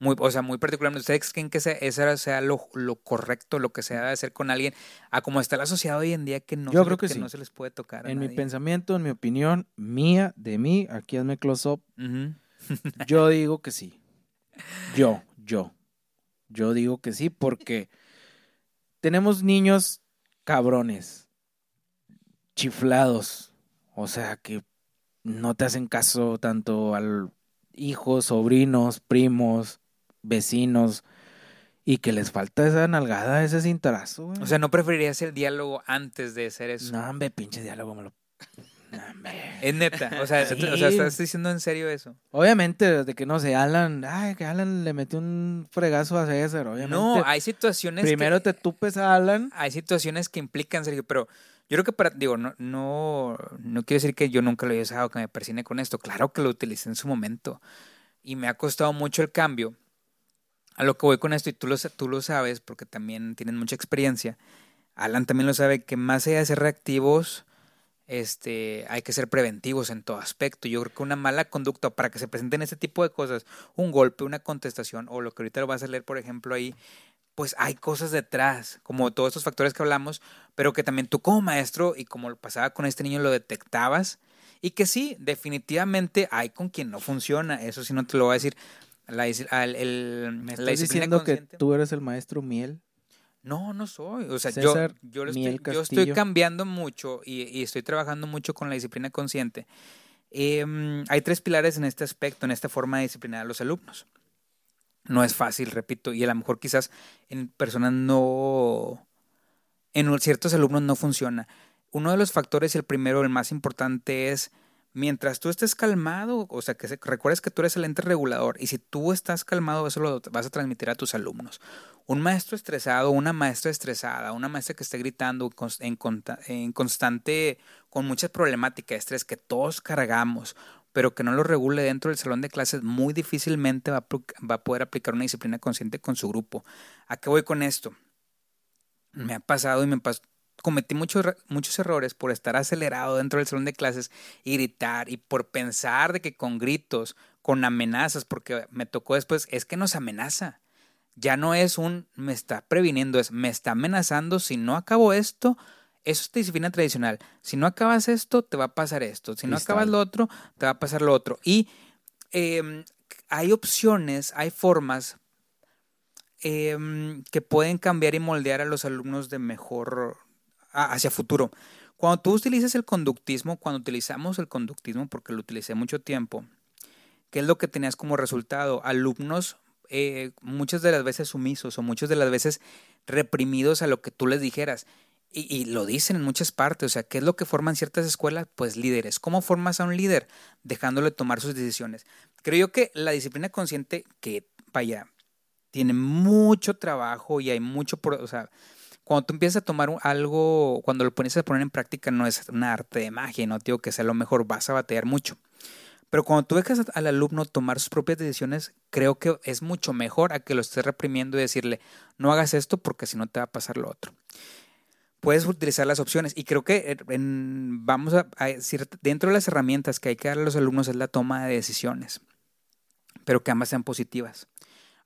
muy, o sea, muy particularmente, ¿ustedes creen que ese sea lo, lo, correcto, lo que se debe hacer con alguien, a como está la sociedad hoy en día que no, Yo creo que, no se les puede tocar? en mi pensamiento, en mi opinión, mía, de mí, aquí hazme close up, yo digo que sí. Yo, yo. Yo digo que sí porque tenemos niños cabrones, chiflados, o sea, que no te hacen caso tanto al hijos, sobrinos, primos, vecinos Y que les falta esa nalgada, ese cintazo, güey. O sea, ¿no preferirías el diálogo antes de hacer eso? no, hombre, pinche diálogo me lo. No. Es neta. O sea, Sí. o sea, ¿estás diciendo en serio eso? Obviamente, de que no sé, Alan, ay, que Alan le metió un fregazo a César, obviamente. No, hay situaciones Primero que, te tupes a Alan. hay situaciones que implican, Sergio, pero yo creo que para, digo, no, no, no quiero decir que yo nunca lo haya usado, que me persine con esto. Claro que lo utilicé en su momento. Y me ha costado mucho el cambio. A lo que voy con esto, y tú lo, tú lo sabes, porque también tienes mucha experiencia. Alan también lo sabe, que más allá de ser reactivos, este, hay que ser preventivos en todo aspecto. Yo creo que una mala conducta para que se presenten este tipo de cosas, un golpe, una contestación, o lo que ahorita lo vas a leer, por ejemplo, ahí, pues hay cosas detrás, como todos estos factores que hablamos, pero que también tú como maestro y como lo pasaba con este niño lo detectabas y que sí, definitivamente hay con quien no funciona, eso sí no te lo voy a decir. La, al- el- ¿Me la estás disciplina diciendo que tú eres el maestro miel? no, no soy. O sea, César yo, yo, lo estoy, yo estoy Castillo. cambiando mucho y, y estoy trabajando mucho con la disciplina consciente. Em, hay tres pilares en este aspecto, en esta forma de disciplinar a los alumnos. No es fácil, repito, y a lo mejor quizás en personas no, en ciertos alumnos no funciona. Uno de los factores, el primero, el más importante es mientras tú estés calmado, o sea, que recuerdes que tú eres el ente regulador y si tú estás calmado, eso lo vas a transmitir a tus alumnos. Un maestro estresado, una maestra estresada, una maestra que esté gritando en, constante, con mucha problemática de estrés que todos cargamos, pero que no lo regule dentro del salón de clases, muy difícilmente va a, poder aplicar una disciplina consciente con su grupo. ¿A qué voy con esto? Me ha pasado y me pasó. Cometí muchos, muchos errores por estar acelerado dentro del salón de clases y gritar y por pensar de que con gritos, con amenazas, porque me tocó después, es que nos amenaza. Ya no es un me está previniendo, es me está amenazando. Si no acabo esto, eso es disciplina tradicional. Si no acabas esto, te va a pasar esto. Si no Cristal. acabas lo otro, te va a pasar lo otro. Y eh, hay opciones, hay formas eh, que pueden cambiar y moldear a los alumnos de mejor hacia futuro. Cuando tú utilizas el conductismo, cuando utilizamos el conductismo, porque lo utilicé mucho tiempo, ¿qué es lo que tenías como resultado? Alumnos eh, muchas de las veces sumisos o muchas de las veces reprimidos a lo que tú les dijeras. Y, lo dicen en muchas partes, o sea, ¿qué es lo que forman ciertas escuelas? Pues líderes. ¿Cómo formas a un líder? Dejándole tomar sus decisiones. Creo yo que la disciplina consciente, que vaya, tiene mucho trabajo y hay mucho, o sea, cuando tú empiezas a tomar algo, cuando lo pones a poner en práctica, no es un arte de magia, no digo que sea lo mejor, vas a batear mucho. Pero cuando tú dejas al alumno tomar sus propias decisiones, creo que es mucho mejor a que lo estés reprimiendo y decirle, no hagas esto porque si no te va a pasar lo otro. Puedes utilizar las opciones y creo que eh, vamos a, a decir, dentro de las herramientas que hay que dar a los alumnos es la toma de decisiones, pero que ambas sean positivas.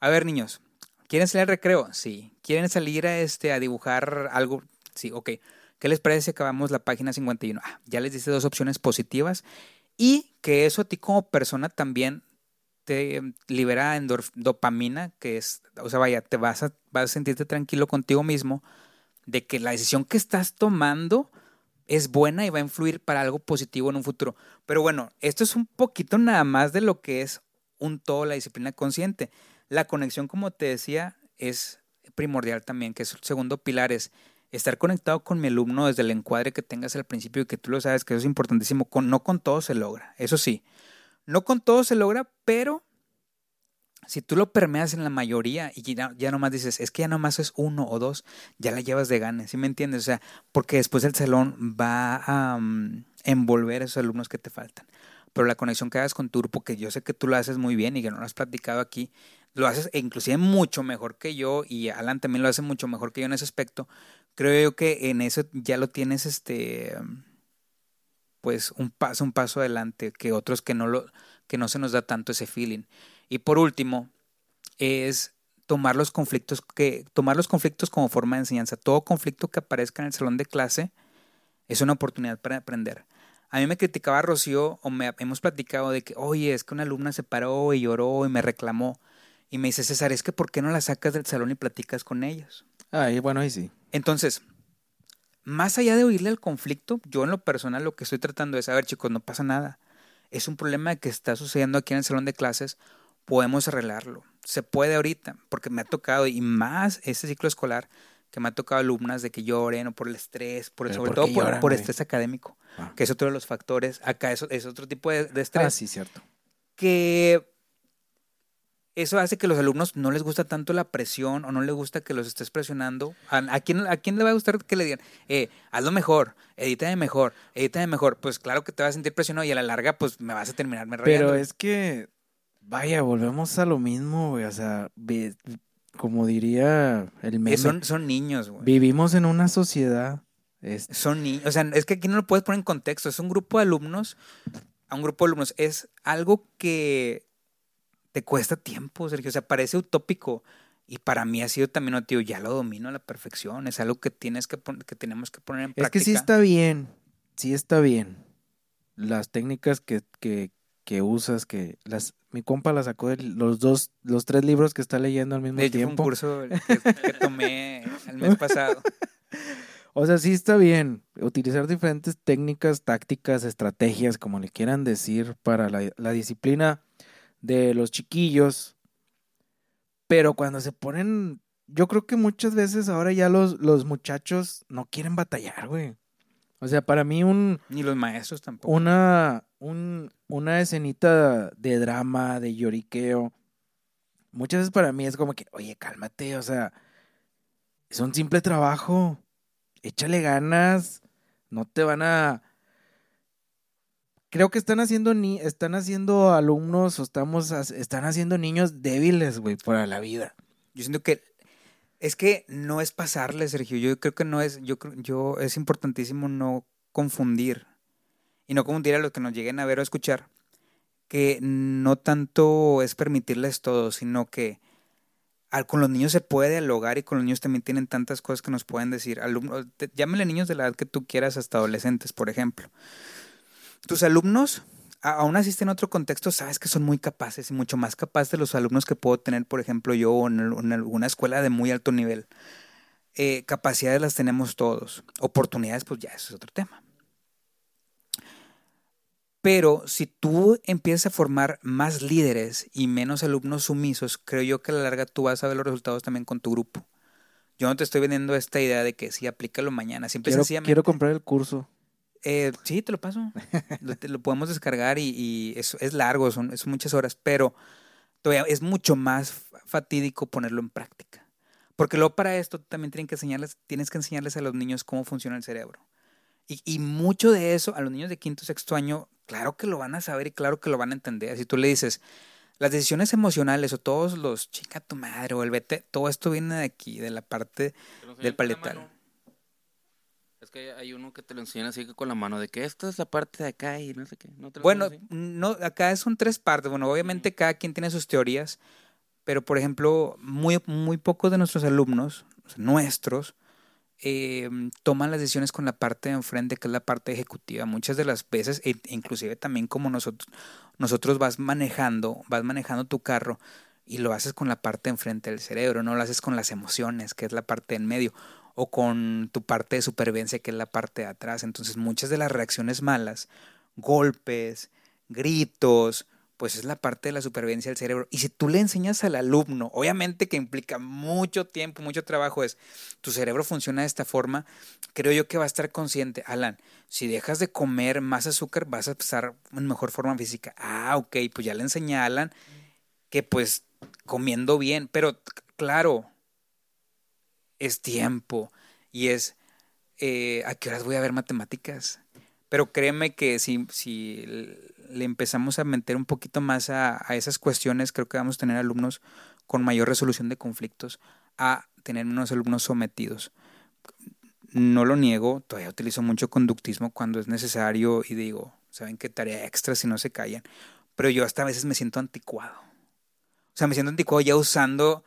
A ver, niños, ¿quieren salir al recreo? Sí. ¿Quieren salir a, este, a dibujar algo? Sí, ok. ¿Qué les parece si acabamos la página 51? Ah, ya les dice dos opciones positivas y que eso a ti como persona también te libera endorf- dopamina, que es, o sea, vaya, te vas a, vas a sentirte tranquilo contigo mismo de que la decisión que estás tomando es buena y va a influir para algo positivo en un futuro. Pero bueno, esto es un poquito nada más de lo que es un todo la disciplina consciente. La conexión, como te decía, es primordial también, que es el segundo pilar, es estar conectado con mi alumno desde el encuadre que tengas al principio y que tú lo sabes que eso es importantísimo. Con, no con todo se logra, eso sí. No con todo se logra, pero si tú lo permeas en la mayoría y ya, ya nomás dices, es que ya nomás es uno o dos, ya la llevas de gane, ¿sí me entiendes? O sea, porque después el salón va a mm, envolver a esos alumnos que te faltan. Pero la conexión que hagas con tu grupo, que yo sé que tú lo haces muy bien y que no lo has platicado aquí, lo haces inclusive mucho mejor que yo y Alan también lo hace mucho mejor que yo en ese aspecto. Creo yo que en eso ya lo tienes este pues un paso un paso adelante que otros que no lo que no se nos da tanto ese feeling. Y por último es tomar los conflictos que tomar los conflictos como forma de enseñanza. Todo conflicto que aparezca en el salón de clase es una oportunidad para aprender. A mí me criticaba Rocío o me hemos platicado de que, "Oye, es que una alumna se paró y lloró y me reclamó." Y me dice, "César, es que ¿por qué no la sacas del salón y platicas con ellos?" Ay, bueno, ahí sí. Entonces, más allá de oírle al conflicto, yo en lo personal lo que estoy tratando es, a ver chicos, no pasa nada. Es un problema que está sucediendo aquí en el salón de clases, podemos arreglarlo. se puede ahorita, porque me ha tocado, y más este ciclo escolar, que me ha tocado alumnas de que lloren o por el estrés, por, ¿Pero sobre por todo por, por estrés académico, Ah. que es otro de los factores. Acá eso es otro tipo de, de estrés Ah, sí, cierto. que eso hace que los alumnos no les gusta tanto la presión o no les gusta que los estés presionando. ¿A, a quién, a quién le va a gustar que le digan, eh, hazlo mejor, edítame mejor, edítame mejor? Pues claro que te vas a sentir presionado y a la larga pues me vas a terminar me Pero es que, vaya, volvemos a lo mismo, güey. O sea, ve- como diría el meme, son, son niños, güey. vivimos en una sociedad. Son niños. O sea, es que aquí no lo puedes poner en contexto. Es un grupo de alumnos. A un grupo de alumnos. Es algo que te cuesta tiempo, Sergio. O sea, parece utópico. Y para mí ha sido también, no, tío, ya lo domino a la perfección. Es algo que tienes que, que tenemos que poner en Es práctica. que sí está bien, sí está bien. Las técnicas que, que, que usas, que las mi compa la sacó de los dos, los tres libros que está leyendo al mismo De hecho, fue un tiempo. curso que, que tomé el mes pasado. O sea, sí está bien utilizar diferentes técnicas, tácticas, estrategias, como le quieran decir, para la, la disciplina de los chiquillos. Pero cuando se ponen, yo creo que muchas veces ahora ya los, los muchachos no quieren batallar, güey. O sea, para mí un, Ni los maestros tampoco. una, un, una escenita de drama, de lloriqueo, muchas veces para mí es como que, oye, cálmate, o sea, es un simple trabajo, échale ganas, no te van a... Creo que están haciendo ni están haciendo alumnos o estamos están haciendo niños débiles, güey, para la vida. Yo siento que es que no es pasarle, Sergio. Yo creo que no es, yo yo es importantísimo no confundir y no confundir a los que nos lleguen a ver o escuchar que no tanto es permitirles todo, sino que con los niños se puede dialogar y con los niños también tienen tantas cosas que nos pueden decir. Alumnos, te- niños de la edad que tú quieras hasta adolescentes, por ejemplo. Tus alumnos, aún así en otro contexto, sabes que son muy capaces y mucho más capaces de los alumnos que puedo tener, por ejemplo, yo en, en alguna escuela de muy alto nivel. Eh, capacidades las tenemos todos. Oportunidades, pues ya, eso es otro tema. Pero si tú empiezas a formar más líderes y menos alumnos sumisos, creo yo que a la larga tú vas a ver los resultados también con tu grupo. Yo no te estoy vendiendo esta idea de que sí, aplícalo mañana. Simple Quiero, sencillamente. quiero comprar el curso. Eh, sí, te lo paso. lo, te lo podemos descargar y, y es, es largo, son, son muchas horas, pero todavía es mucho más fa- fatídico ponerlo en práctica. Porque luego para esto también tienen que enseñarles, tienes que enseñarles a los niños cómo funciona el cerebro. Y, y mucho de eso, a los niños de quinto, sexto año, claro que lo van a saber y claro que lo van a entender. Si tú le dices, las decisiones emocionales o todos los chica tu madre o el vete, todo esto viene de aquí, de la parte del paletal. Es que hay uno que te lo enseñan así que con la mano, de que esta es la parte de acá y no sé qué. ¿No te lo Bueno, no, acá son tres partes. Bueno, obviamente cada quien tiene sus teorías, pero por ejemplo, muy, muy pocos de nuestros alumnos, o sea, nuestros, eh, toman las decisiones con la parte de enfrente, que es la parte ejecutiva. Muchas de las veces, e inclusive también como nosotros, nosotros vas manejando, vas manejando tu carro y lo haces con la parte de enfrente del cerebro, no lo haces con las emociones, que es la parte en medio, o con tu parte de supervivencia, que es la parte de atrás. Entonces, muchas de las reacciones malas, golpes, gritos, pues es la parte de la supervivencia del cerebro. Y si tú le enseñas al alumno, obviamente que implica mucho tiempo, mucho trabajo, es tu cerebro funciona de esta forma, creo yo que va a estar consciente, Alan, si dejas de comer más azúcar, vas a estar en mejor forma física. Ah, ok, pues ya le enseñé a Alan que pues comiendo bien, pero claro, es tiempo y es eh, a qué horas voy a ver matemáticas. Pero créeme que si, si le empezamos a meter un poquito más a, a, esas cuestiones, creo que vamos a tener alumnos con mayor resolución de conflictos a tener unos alumnos sometidos. No lo niego, todavía utilizo mucho conductismo cuando es necesario y digo, saben qué tarea extra si no se callan, pero yo hasta a veces me siento anticuado. O sea, me siento anticuado ya usando,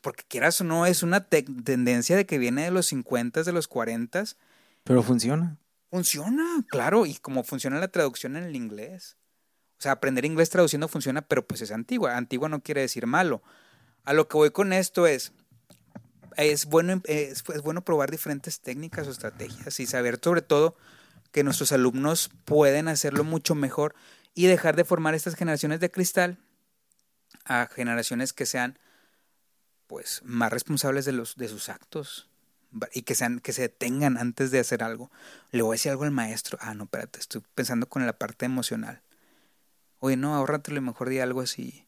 porque quieras o no, es una te tendencia de que viene de los 50, de los 40. Pero funciona. Funciona, claro, y como funciona la traducción en el inglés. O sea, aprender inglés traduciendo funciona, pero pues es antigua. Antigua no quiere decir malo. A lo que voy con esto es, es bueno, es, es bueno probar diferentes técnicas o estrategias y saber sobre todo que nuestros alumnos pueden hacerlo mucho mejor y dejar de formar estas generaciones de cristal a generaciones que sean pues más responsables de los de sus actos y que sean que se detengan antes de hacer algo. Le voy a decir algo al maestro. Ah, no, espérate, estoy pensando con la parte emocional. Oye, no, ahórratelo y mejor di algo así.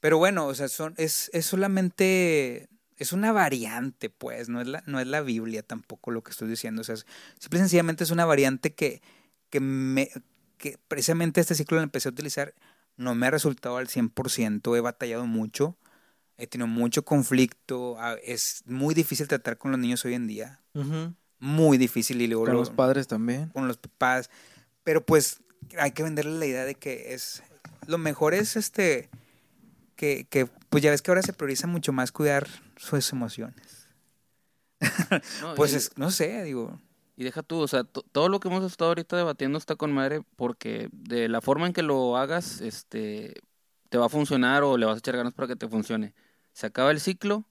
Pero bueno, o sea, son es es solamente es una variante, pues, no es la no es la Biblia tampoco lo que estoy diciendo, o sea, simple y sencillamente es una variante que que me que precisamente este ciclo lo empecé a utilizar no me ha resultado al 100%, he batallado mucho, he tenido mucho conflicto, es muy difícil tratar con los niños hoy en día, muy difícil y luego Con lo- los padres también. con los papás, pero pues hay que venderle la idea de que es lo mejor es este que, que pues ya ves que ahora se prioriza mucho más cuidar sus emociones. No, Pues y- es, no sé, digo, Y deja tú, o sea, to- todo lo que hemos estado ahorita debatiendo está con madre porque de la forma en que lo hagas, este, te va a funcionar o le vas a echar ganas para que te funcione. Se acaba el ciclo,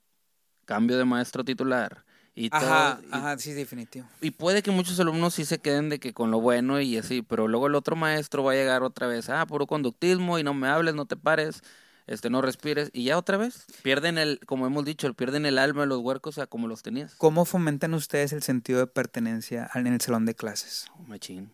cambio de maestro titular. Y, todo- ajá, y- ajá, sí, definitivo. y puede que muchos alumnos sí se queden de que con lo bueno y así, pero luego el otro maestro va a llegar otra vez, ah, puro conductismo y no me hables, no te pares, este, no respires, y ya otra vez pierden el, como hemos dicho, pierden el alma de los huercos a como los tenías. ¿Cómo fomentan ustedes el sentido de pertenencia en el salón de clases? Oh, machín.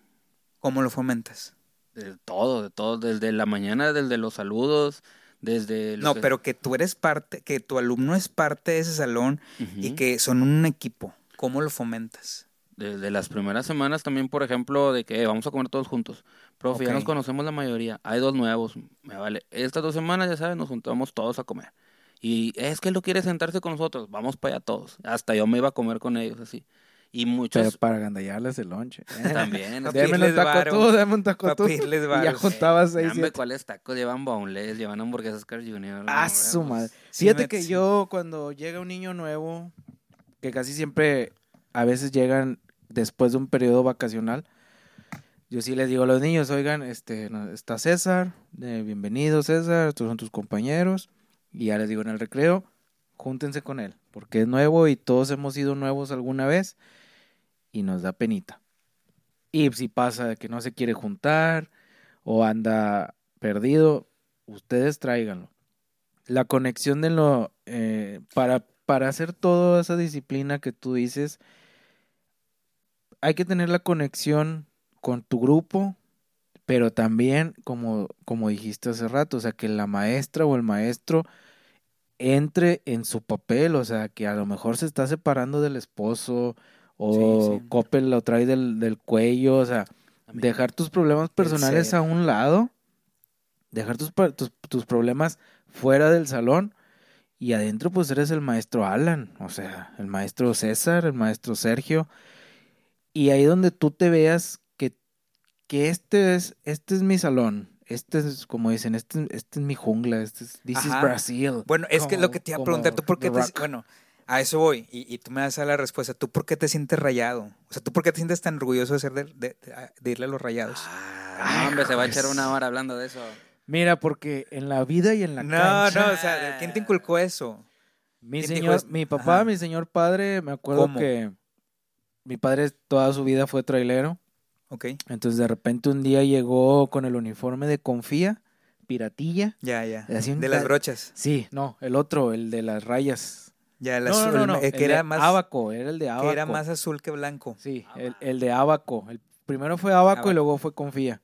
¿Cómo lo fomentas? De todo, de todo, desde la mañana, desde los saludos, desde... No, que- pero que tú eres parte, que tu alumno es parte de ese salón y que son un equipo. ¿Cómo lo fomentas? Desde las primeras semanas también, por ejemplo, de que eh, vamos a comer todos juntos. Profe, ya nos conocemos la mayoría. Hay dos nuevos. Me vale. Estas dos semanas, ya sabes, nos juntamos todos a comer. Y es que él no quiere sentarse con nosotros. Vamos para allá todos. Hasta yo me iba a comer con ellos, así. Y Pero muchos para gandallarles el lonche. también. Para así. Dame un taco tú, dame un taco tú. Y ya juntabas seis, siete. ¿cuáles tacos? Llevan boneless, llevan hamburguesas Carl Jr. Ah, su pues, madre. sí Fíjate me- que yo cuando llega un niño nuevo, que casi siempre a veces llegan después de un periodo vacacional, yo sí les digo a los niños, oigan, este, está César, eh, bienvenido César, estos son tus compañeros, y ya les digo en el recreo, júntense con él, porque es nuevo y todos hemos sido nuevos alguna vez y nos da penita. Y si pasa que no se quiere juntar o anda perdido, ustedes tráiganlo. La conexión de lo eh, para para hacer toda esa disciplina que tú dices, hay que tener la conexión con tu grupo, pero también, como, como dijiste hace rato, o sea, que la maestra o el maestro entre en su papel, o sea, que a lo mejor se está separando del esposo o Sí, sí. Coppel lo trae del, del cuello, o sea, dejar tus problemas personales a un lado, dejar tus, tus, tus problemas fuera del salón y adentro pues eres el maestro Alan, o sea, el maestro César, el maestro Sergio, y ahí donde tú te veas que, que este es, este es mi salón, este es, como dicen, este, este es mi jungla, este es, this is. Brasil. Bueno, es que Como- lo que te iba a preguntar, ¿tú por qué te... Bueno, a eso voy y, y tú me das a la respuesta. ¿Tú por qué te sientes rayado? O sea, ¿tú por qué te sientes tan orgulloso de, ser de, de- de irle a los rayados? Ah, no, hombre, se va a echar una hora hablando de eso. Mira, porque en la vida y en la no, cancha... no, o sea, ¿quién te inculcó eso? Mi ¿Quién dijo señor, es- mi papá, Ajá. mi señor padre, me acuerdo ¿Cómo? que mi padre toda su vida fue trailero. Ok, Entonces de repente un día llegó con el uniforme de Confía, piratilla. ya, ya. De las brochas. Sí, no, el otro, el de las rayas. Ya, el no, azul, no, no, el que era más, Abaco, era el de Abaco. que era más azul que blanco. Sí, el, el de Abaco. El primero fue Abaco, Abaco. y luego fue Confía.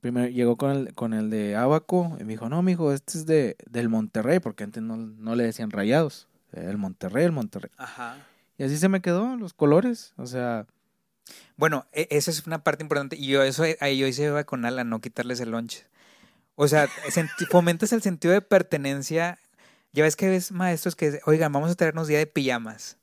Primero llegó con el, con el de Abaco y me dijo, no, mijo, este es de, del Monterrey, porque antes no, no le decían rayados. El Monterrey, el Monterrey. Ajá. Y así se me quedó, los colores. O sea, Bueno, e- esa es una parte importante. Y yo eso ahí yo hice iba con Alan, no quitarles el lonche. O sea, fomentas el sentido de pertenencia. Ya ves que ves maestros que, oigan, vamos a traernos día de pijamas.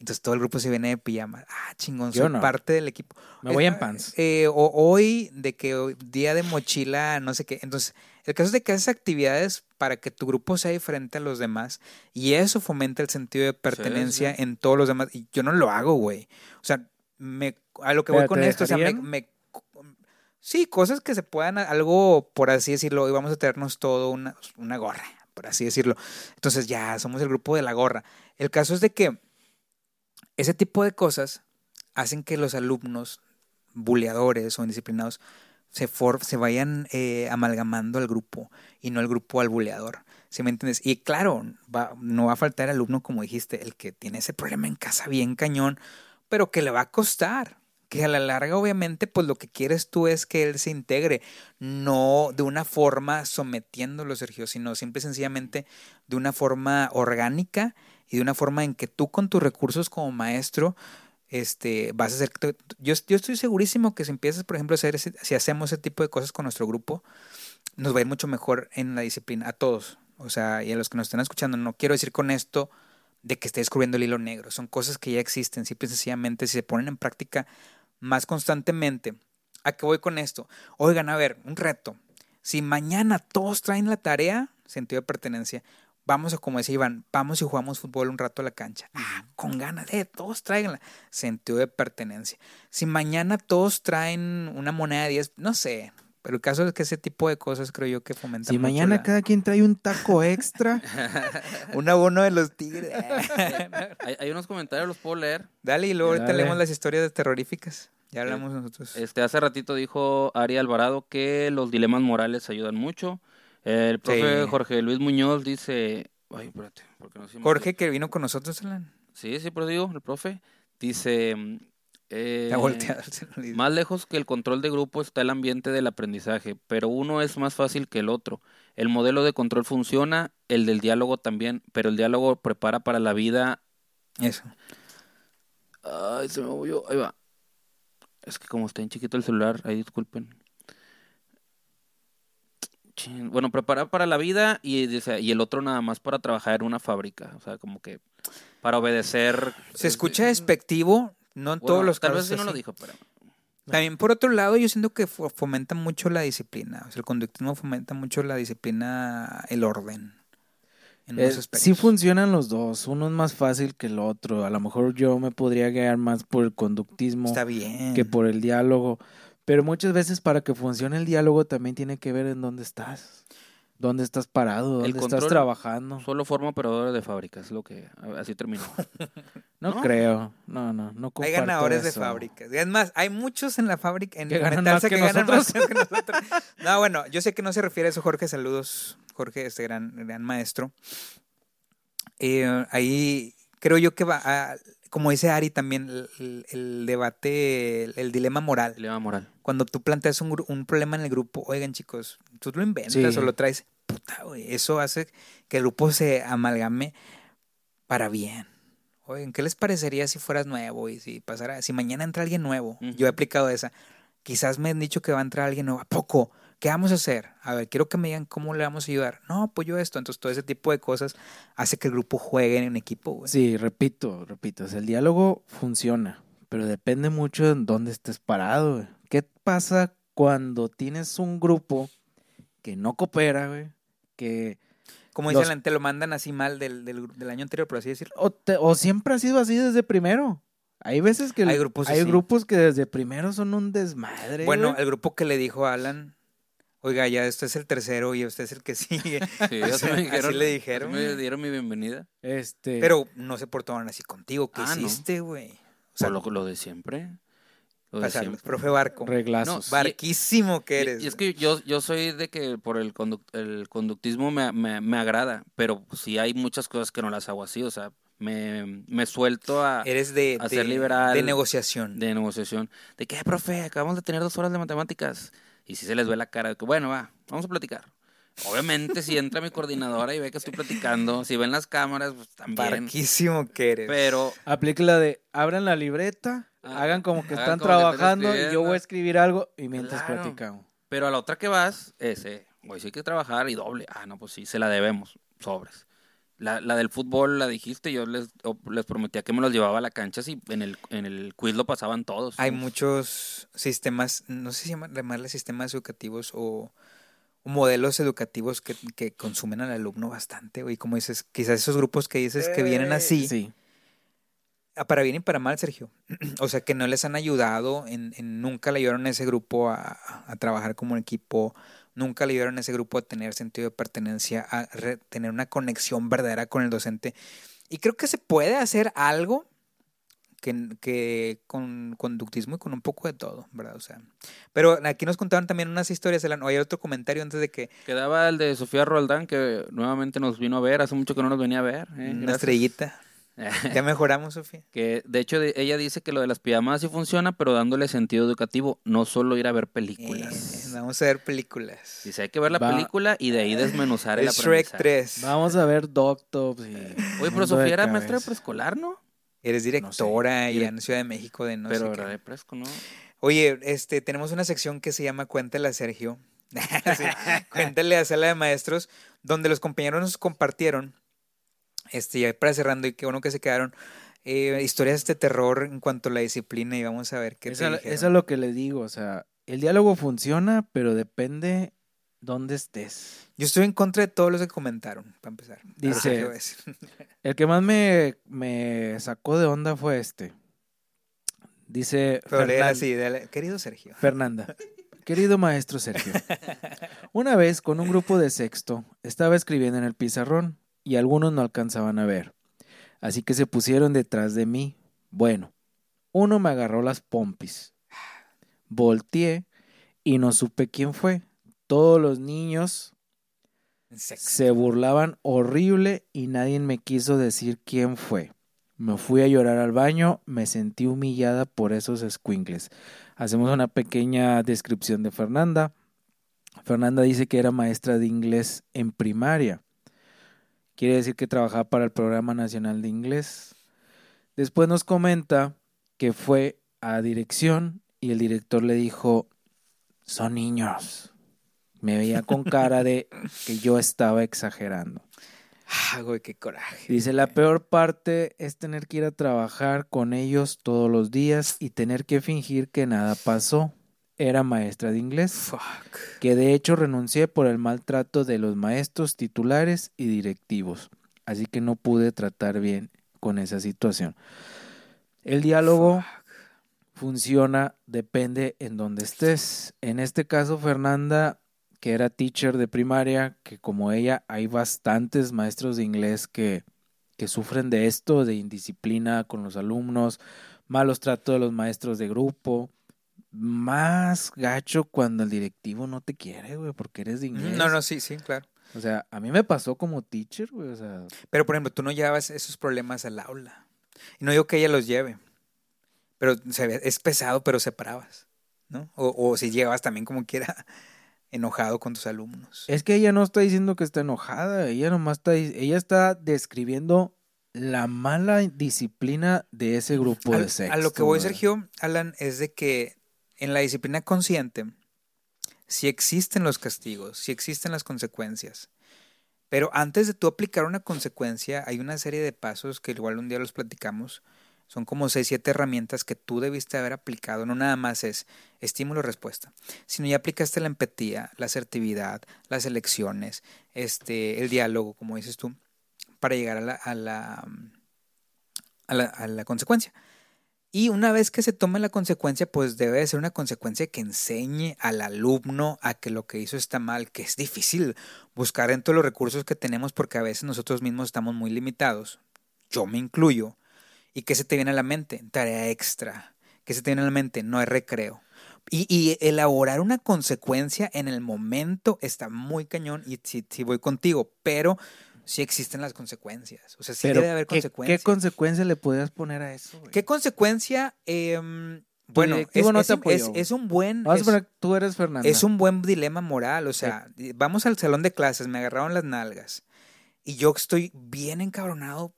Entonces todo el grupo se viene de pijamas. Ah, chingón, Yo soy no. parte del equipo. me voy Eh, en pants. eh, o hoy, de que hoy- día de mochila, no sé qué. Entonces, el caso es de que haces actividades para que tu grupo sea diferente a los demás. Y eso fomenta el sentido de pertenencia sí. en todos los demás. Y yo no lo hago, güey. O sea, me, a lo que voy ¿Pero con esto, o sea, me, me- Sí, cosas que se puedan, algo, por así decirlo, hoy vamos a traernos todo una, una gorra, por así decirlo. Entonces ya somos el grupo de la gorra. El caso es de que ese tipo de cosas hacen que los alumnos buleadores o indisciplinados se, for, se vayan eh, amalgamando al grupo y no el grupo al buleador. ¿Sí me entiendes? Y claro, va, no va a faltar el alumno, como dijiste, el que tiene ese problema en casa bien cañón, pero que le va a costar. Que a la larga, obviamente, pues lo que quieres tú es que él se integre, no de una forma sometiéndolo, Sergio, sino simple y sencillamente de una forma orgánica y de una forma en que tú con tus recursos como maestro, este, vas a hacer... Yo, yo estoy segurísimo que si empiezas, por ejemplo, a hacer si hacemos ese tipo de cosas con nuestro grupo, nos va a ir mucho mejor en la disciplina, a todos. O sea, y a los que nos están escuchando, no quiero decir con esto de que esté descubriendo el hilo negro. Son cosas que ya existen, simple y sencillamente, si se ponen en práctica más constantemente. ¿A qué voy con esto? Oigan, a ver, un reto. Si mañana todos traen la tarea, sentido de pertenencia, vamos a, como decía Iván, vamos y jugamos fútbol un rato a la cancha. Ah, con ganas de, todos traiganla. Sentido de pertenencia. Si mañana todos traen una moneda de 10, no sé, pero el caso es que ese tipo de cosas creo yo que fomentan. Si mañana cada quien trae un taco extra. un abono de los tigres. hay, unos comentarios, los puedo leer. Dale, y luego ahorita leemos las historias terroríficas. Ya hablamos nosotros. Este, hace ratito dijo Ari Alvarado que los dilemas morales ayudan mucho. El profe Jorge Luis Muñoz dice. Ay, espérate. Jorge, que vino con nosotros, Alan. Sí, sí, pero digo, el profe. Dice. Eh, más lejos que el control de grupo está el ambiente del aprendizaje, pero uno es más fácil que el otro. El modelo de control funciona, el del diálogo también, pero el diálogo prepara para la vida. Eso. Ay, se me movió. Ahí va. Es que como está en chiquito el celular, ahí disculpen. Bueno, prepara para la vida y, y el otro nada más para trabajar en una fábrica. O sea, como que para obedecer. Se escucha despectivo, no en todos los tal casos. Tal vez no lo dijo, pero. También por otro lado, yo siento que fomenta mucho la disciplina. O sea, el conductismo fomenta mucho la disciplina, el orden. En eh, sí funcionan los dos. Uno es más fácil que el otro. A lo mejor yo me podría guiar más por el conductismo Está bien. que por el diálogo. Pero muchas veces para que funcione el diálogo también tiene que ver en dónde estás dónde estás parado, dónde estás trabajando. Solo forma operadores de fábricas, es lo que así terminó. no, creo, no, no, no Hay ganadores de fábricas. Es más, hay muchos en la fábrica, en que ganan más que, nosotros. no, bueno, yo sé que no se refiere a eso, Jorge, saludos, Jorge, este gran, gran maestro. Eh, ahí creo yo que va a, como dice Ari también, el, debate, el, dilema moral. Dilema moral. Cuando tú planteas un, un, problema en el grupo, oigan chicos, tú lo inventas o lo traes, puta, güey, eso hace que el grupo se amalgame para bien. Oigan, ¿qué les parecería si fueras nuevo y si pasara, si mañana entra alguien nuevo? Yo he aplicado esa. Quizás me han dicho que va a entrar alguien nuevo. ¿A poco? ¿Qué vamos a hacer? A ver, quiero que me digan cómo le vamos a ayudar. No, apoyo esto. Entonces, todo ese tipo de cosas hace que el grupo juegue en equipo. Güey. Sí, repito, repito. el diálogo funciona, pero depende mucho de dónde estés parado. ¿Qué pasa cuando tienes un grupo que no coopera, güey? Que. Como dicen, te lo mandan así mal del, del, año anterior, por así decirlo. O, o siempre ha sido así desde primero. Hay veces que hay grupos, hay grupos que desde primero son un desmadre. Bueno, el grupo que le dijo a Alan, Oiga, ya este es el tercero y usted es el que sigue. Sí, así le dijeron. Me dieron mi bienvenida. Este. Pero no se portaban así contigo. ¿Qué ah, hiciste, güey? O sea, lo, lo, de siempre. Lo de siempre. profe Barco. Reglazos. barquísimo que eres. Y, es que yo, yo soy de que por el, el conductismo me, me, me, agrada, pero sí hay muchas cosas que no las hago así, o sea, me, me suelto a, Eres de, ser liberal. De negociación. De negociación. De que, profe, acabamos de tener dos horas de matemáticas. Y si se les ve la cara de que, bueno, va, vamos a platicar. Obviamente, si entra mi coordinadora y ve que estoy platicando, si ven las cámaras, pues también. Barquísimo que eres. Pero. Aplique la de abran la libreta, ah, hagan como que están trabajando y yo voy a escribir algo y mientras platicamos. Pero a la otra que vas, ese, güey, sí hay que trabajar y doble. Ah, no, pues sí, se la debemos. Sobres. La, la del fútbol la dijiste, yo les, les prometía que me los llevaba a la cancha si en el, en el quiz lo pasaban todos. Hay muchos sistemas, no sé si llamarle sistemas educativos o, modelos educativos que, que, consumen al alumno bastante, y como dices, quizás esos grupos que dices que vienen así. Sí. Para bien y para mal, Sergio. o sea, que no les han ayudado, en, nunca le ayudaron a ese grupo a, a trabajar como un equipo, nunca le ayudaron a ese grupo a tener sentido de pertenencia, a tener una conexión verdadera con el docente. Y creo que se puede hacer algo que, que con conductismo y con un poco de todo, ¿verdad? O sea, pero aquí nos contaron también unas historias, Elan, o hay otro comentario antes de que Quedaba el de Sofía Roldán, que nuevamente nos vino a ver. Hace mucho que no nos venía a ver. eh, una estrellita. Ya mejoramos, Sofía. Que de hecho de- ella dice que lo de las pijamas sí funciona, pero dándole sentido educativo, no solo ir a ver Eh, películas. vamos a ver películas. Dice, hay que ver la Va. película y de ahí desmenuzar el Es Shrek aprendizaje. 3. Vamos a ver Doctops y... Oye, pero de Sofía era maestra de preescolar, ¿no? Eres directora y Direct- en Ciudad de México de no pero sé era qué. de presco, ¿no? Oye, este, tenemos una sección que se llama Cuéntale a Sergio. Sí, Cuéntale a Sala de Maestros, donde los compañeros nos compartieron, este, ya para cerrando y qué bueno que se quedaron, eh, historias de terror en cuanto a la disciplina y vamos a ver qué Eso, eso es lo que le digo, o sea, el diálogo funciona, pero depende dónde estés. Yo estoy en contra de todos los que comentaron, para empezar. Dice- Así que voy a decir. El que más me, me sacó de onda fue este. Dice Pero Fernan- así, dale, querido Sergio. Fernanda. Querido maestro Sergio, una vez con un grupo de sexto estaba escribiendo en el pizarrón y algunos no alcanzaban a ver. Así que se pusieron detrás de mí. Bueno, uno me agarró las pompis. Volteé y no supe quién fue. Todos los niños se burlaban horrible y nadie me quiso decir quién fue. Me fui a llorar al baño, me sentí humillada por esos squinkles. Hacemos una pequeña descripción de Fernanda. Fernanda dice que era maestra de inglés en primaria. Quiere decir que trabajaba para el Programa Nacional de Inglés. Después nos comenta que fue a dirección y el director le dijo, son niños. Me veía con cara de que yo estaba exagerando. Ah, güey, qué coraje. Dice, la peor parte es tener que ir a trabajar con ellos todos los días y tener que fingir que nada pasó. Era maestra de inglés, Fuck. que de hecho renuncié por el maltrato de los maestros titulares y directivos. Así que no pude tratar bien con esa situación. El diálogo funciona, depende en donde estés. En este caso, Fernanda, que era teacher de primaria, que como ella hay bastantes maestros de inglés que, que sufren de esto, de indisciplina con los alumnos, malos tratos de los maestros de grupo. Más gacho cuando el directivo no te quiere, güey, porque eres de inglés. No, no, sí, sí, claro. O sea, a mí me pasó como teacher, güey, o sea, Pero, por ejemplo, tú no llevas esos problemas al aula. Y no digo que ella los lleve. Pero es pesado, pero separabas. ¿No? O, o si llegabas también como quiera enojado con tus alumnos. Es que ella no está diciendo que está enojada, ella nomás está, ella está describiendo la mala disciplina de ese grupo de sexto. a lo que voy. Sergio, Alan, es de que en la disciplina consciente sí existen los castigos, sí existen las consecuencias. Pero antes de tú aplicar una consecuencia, hay una serie de pasos que igual un día los platicamos. Son como seis, siete herramientas que tú debiste haber aplicado. No nada más es estímulo-respuesta, sino ya aplicaste la empatía, la asertividad, las elecciones, este, el diálogo, como dices tú, para llegar a la, a la, a la consecuencia. Y una vez que se tome la consecuencia, pues debe de ser una consecuencia que enseñe al alumno a que lo que hizo está mal, que es difícil buscar dentro de los recursos que tenemos porque a veces nosotros mismos estamos muy limitados. Yo me incluyo. ¿Y qué se te viene a la mente? Tarea extra. ¿Qué se te viene a la mente? No hay recreo. Y, elaborar una consecuencia en el momento está muy cañón y sí, sí voy contigo, pero sí existen las consecuencias. O sea, sí Pero, debe haber ¿qué, consecuencias. ¿qué consecuencia le podrías poner a eso? güey? ¿Qué consecuencia? Em, bueno, es, directivo no es- es- es un buen Vamos a es, poner que tú eres Fernanda. es un buen dilema moral. O sea, vamos al salón de clases, me agarraron las nalgas y yo estoy bien encabronado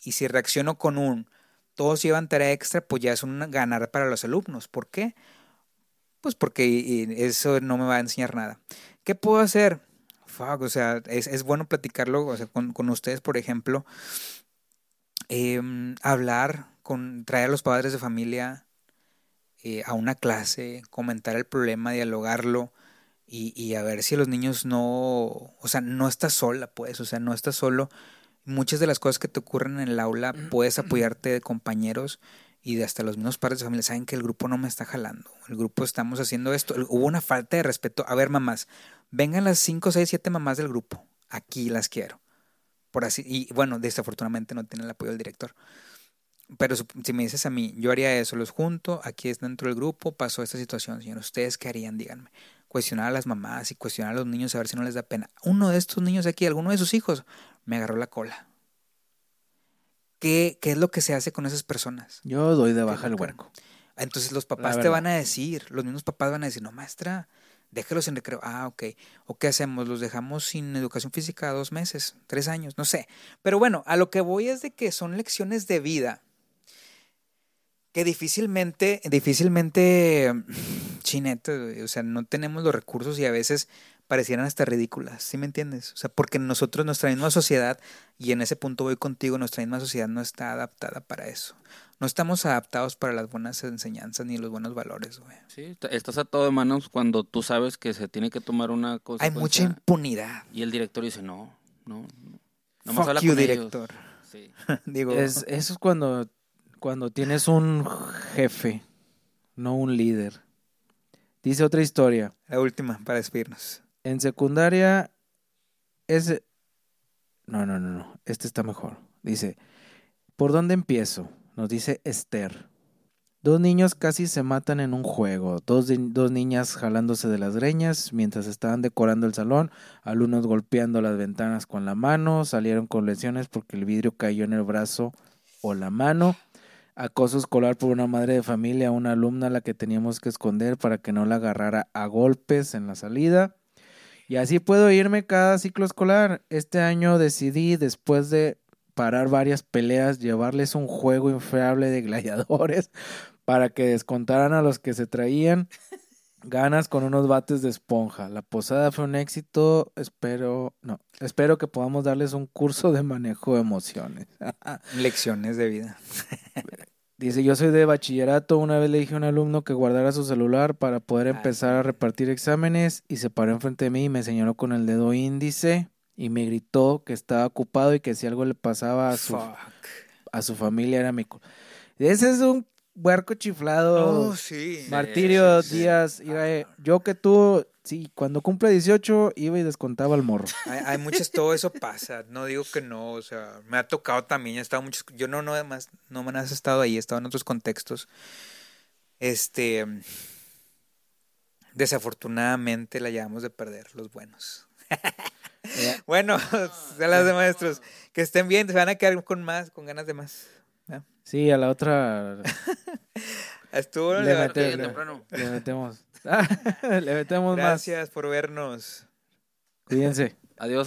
y si reacciono con un todos llevan tarea extra, pues ya es un ganar para los alumnos. ¿Por qué? Pues porque eso no me va a enseñar nada. ¿Qué puedo hacer? Fuck, o sea, es, es bueno platicarlo o sea, con, con ustedes, por ejemplo. Em, hablar, con, traer a los padres de familia eh, a una clase, comentar el problema, dialogarlo y, y a ver si los niños no, o sea, no estás sola, pues, o sea, no estás solo. Muchas de las cosas que te ocurren en el aula puedes apoyarte de compañeros y de hasta los mismos padres de familia saben que el grupo no me está jalando, el grupo estamos haciendo esto, hubo una falta de respeto. A ver, mamás, vengan las 5, 6, 7 mamás del grupo, aquí las quiero. Por así, y bueno, desafortunadamente no tienen el apoyo del director. Pero si me dices a mí, yo haría eso, los junto, aquí es dentro del grupo, pasó esta situación, señor. ¿Ustedes qué harían? Díganme. Cuestionar a las mamás y cuestionar a los niños a ver si no les da pena. Uno de estos niños aquí, alguno de sus hijos, me agarró la cola. ¿Qué, qué es lo que se hace con esas personas? Yo doy de baja el huerco. Entonces los papás te van a decir, los mismos papás van a decir, no, maestra, déjelos en recreo. Ah, ok. ¿O qué hacemos? ¿Los dejamos sin educación física dos meses, tres años? No sé. Pero bueno, a lo que voy es de que son lecciones de vida que difícilmente, difícilmente, chinete, güey, o sea, no tenemos los recursos y a veces parecieran hasta ridículas, ¿sí me entiendes? O sea, porque nosotros, nuestra misma sociedad, y en ese punto voy contigo, nuestra misma sociedad no está adaptada para eso. No estamos adaptados para las buenas enseñanzas ni los buenos valores, güey. Sí, estás a todo de manos cuando tú sabes que se tiene que tomar una cosa. Hay mucha impunidad. Y el director dice, no, no, no. Nomás Fuck habla you, con ellos". director. Sí. Digo, Es, eso es cuando, cuando tienes un jefe, no un líder. Dice otra historia. la última para despedirnos. En secundaria, ese... No, no, no, no. Este está mejor. Dice, ¿por dónde empiezo? Nos dice Esther. Dos niños casi se matan en un juego. Dos, dos niñas jalándose de las greñas mientras estaban decorando el salón. Alumnos golpeando las ventanas con la mano. Salieron con lesiones porque el vidrio cayó en el brazo o la mano. Acoso escolar por una madre de familia una alumna a la que teníamos que esconder para que no la agarrara a golpes en la salida. Y así puedo irme cada ciclo escolar. Este año decidí, después de parar varias peleas, llevarles un juego inflable de gladiadores para que descontaran a los que se traían ganas con unos bates de esponja. La posada fue un éxito. Espero, no, espero que podamos darles un curso de manejo de emociones. Lecciones de vida. Dice, yo soy de bachillerato, una vez le dije a un alumno que guardara su celular para poder Ah, empezar a repartir exámenes y se paró enfrente de mí y me señaló con el dedo índice y me gritó que estaba ocupado y que si algo le pasaba a su, Fuck. a su familia era mi... cu- Ese es un huerco chiflado. Oh, sí. Martirio sí, sí. Díaz, eh, yo que tú, sí, cuando cumple 18 iba y descontaba al morro. Hay, hay muchas, todo eso pasa. No digo que no, o sea, me ha tocado también. He estado muchos, yo no, no, además, no me has estado ahí, he estado en otros contextos. Este, desafortunadamente la llevamos de perder, los buenos. Bueno, a las de maestros, que estén bien, se van a quedar con más, con ganas de más. ¿ya? Sí, a la otra Estuvo Le le- mete- le metemos. le metemos más. Gracias por vernos. Cuídense. Adiós.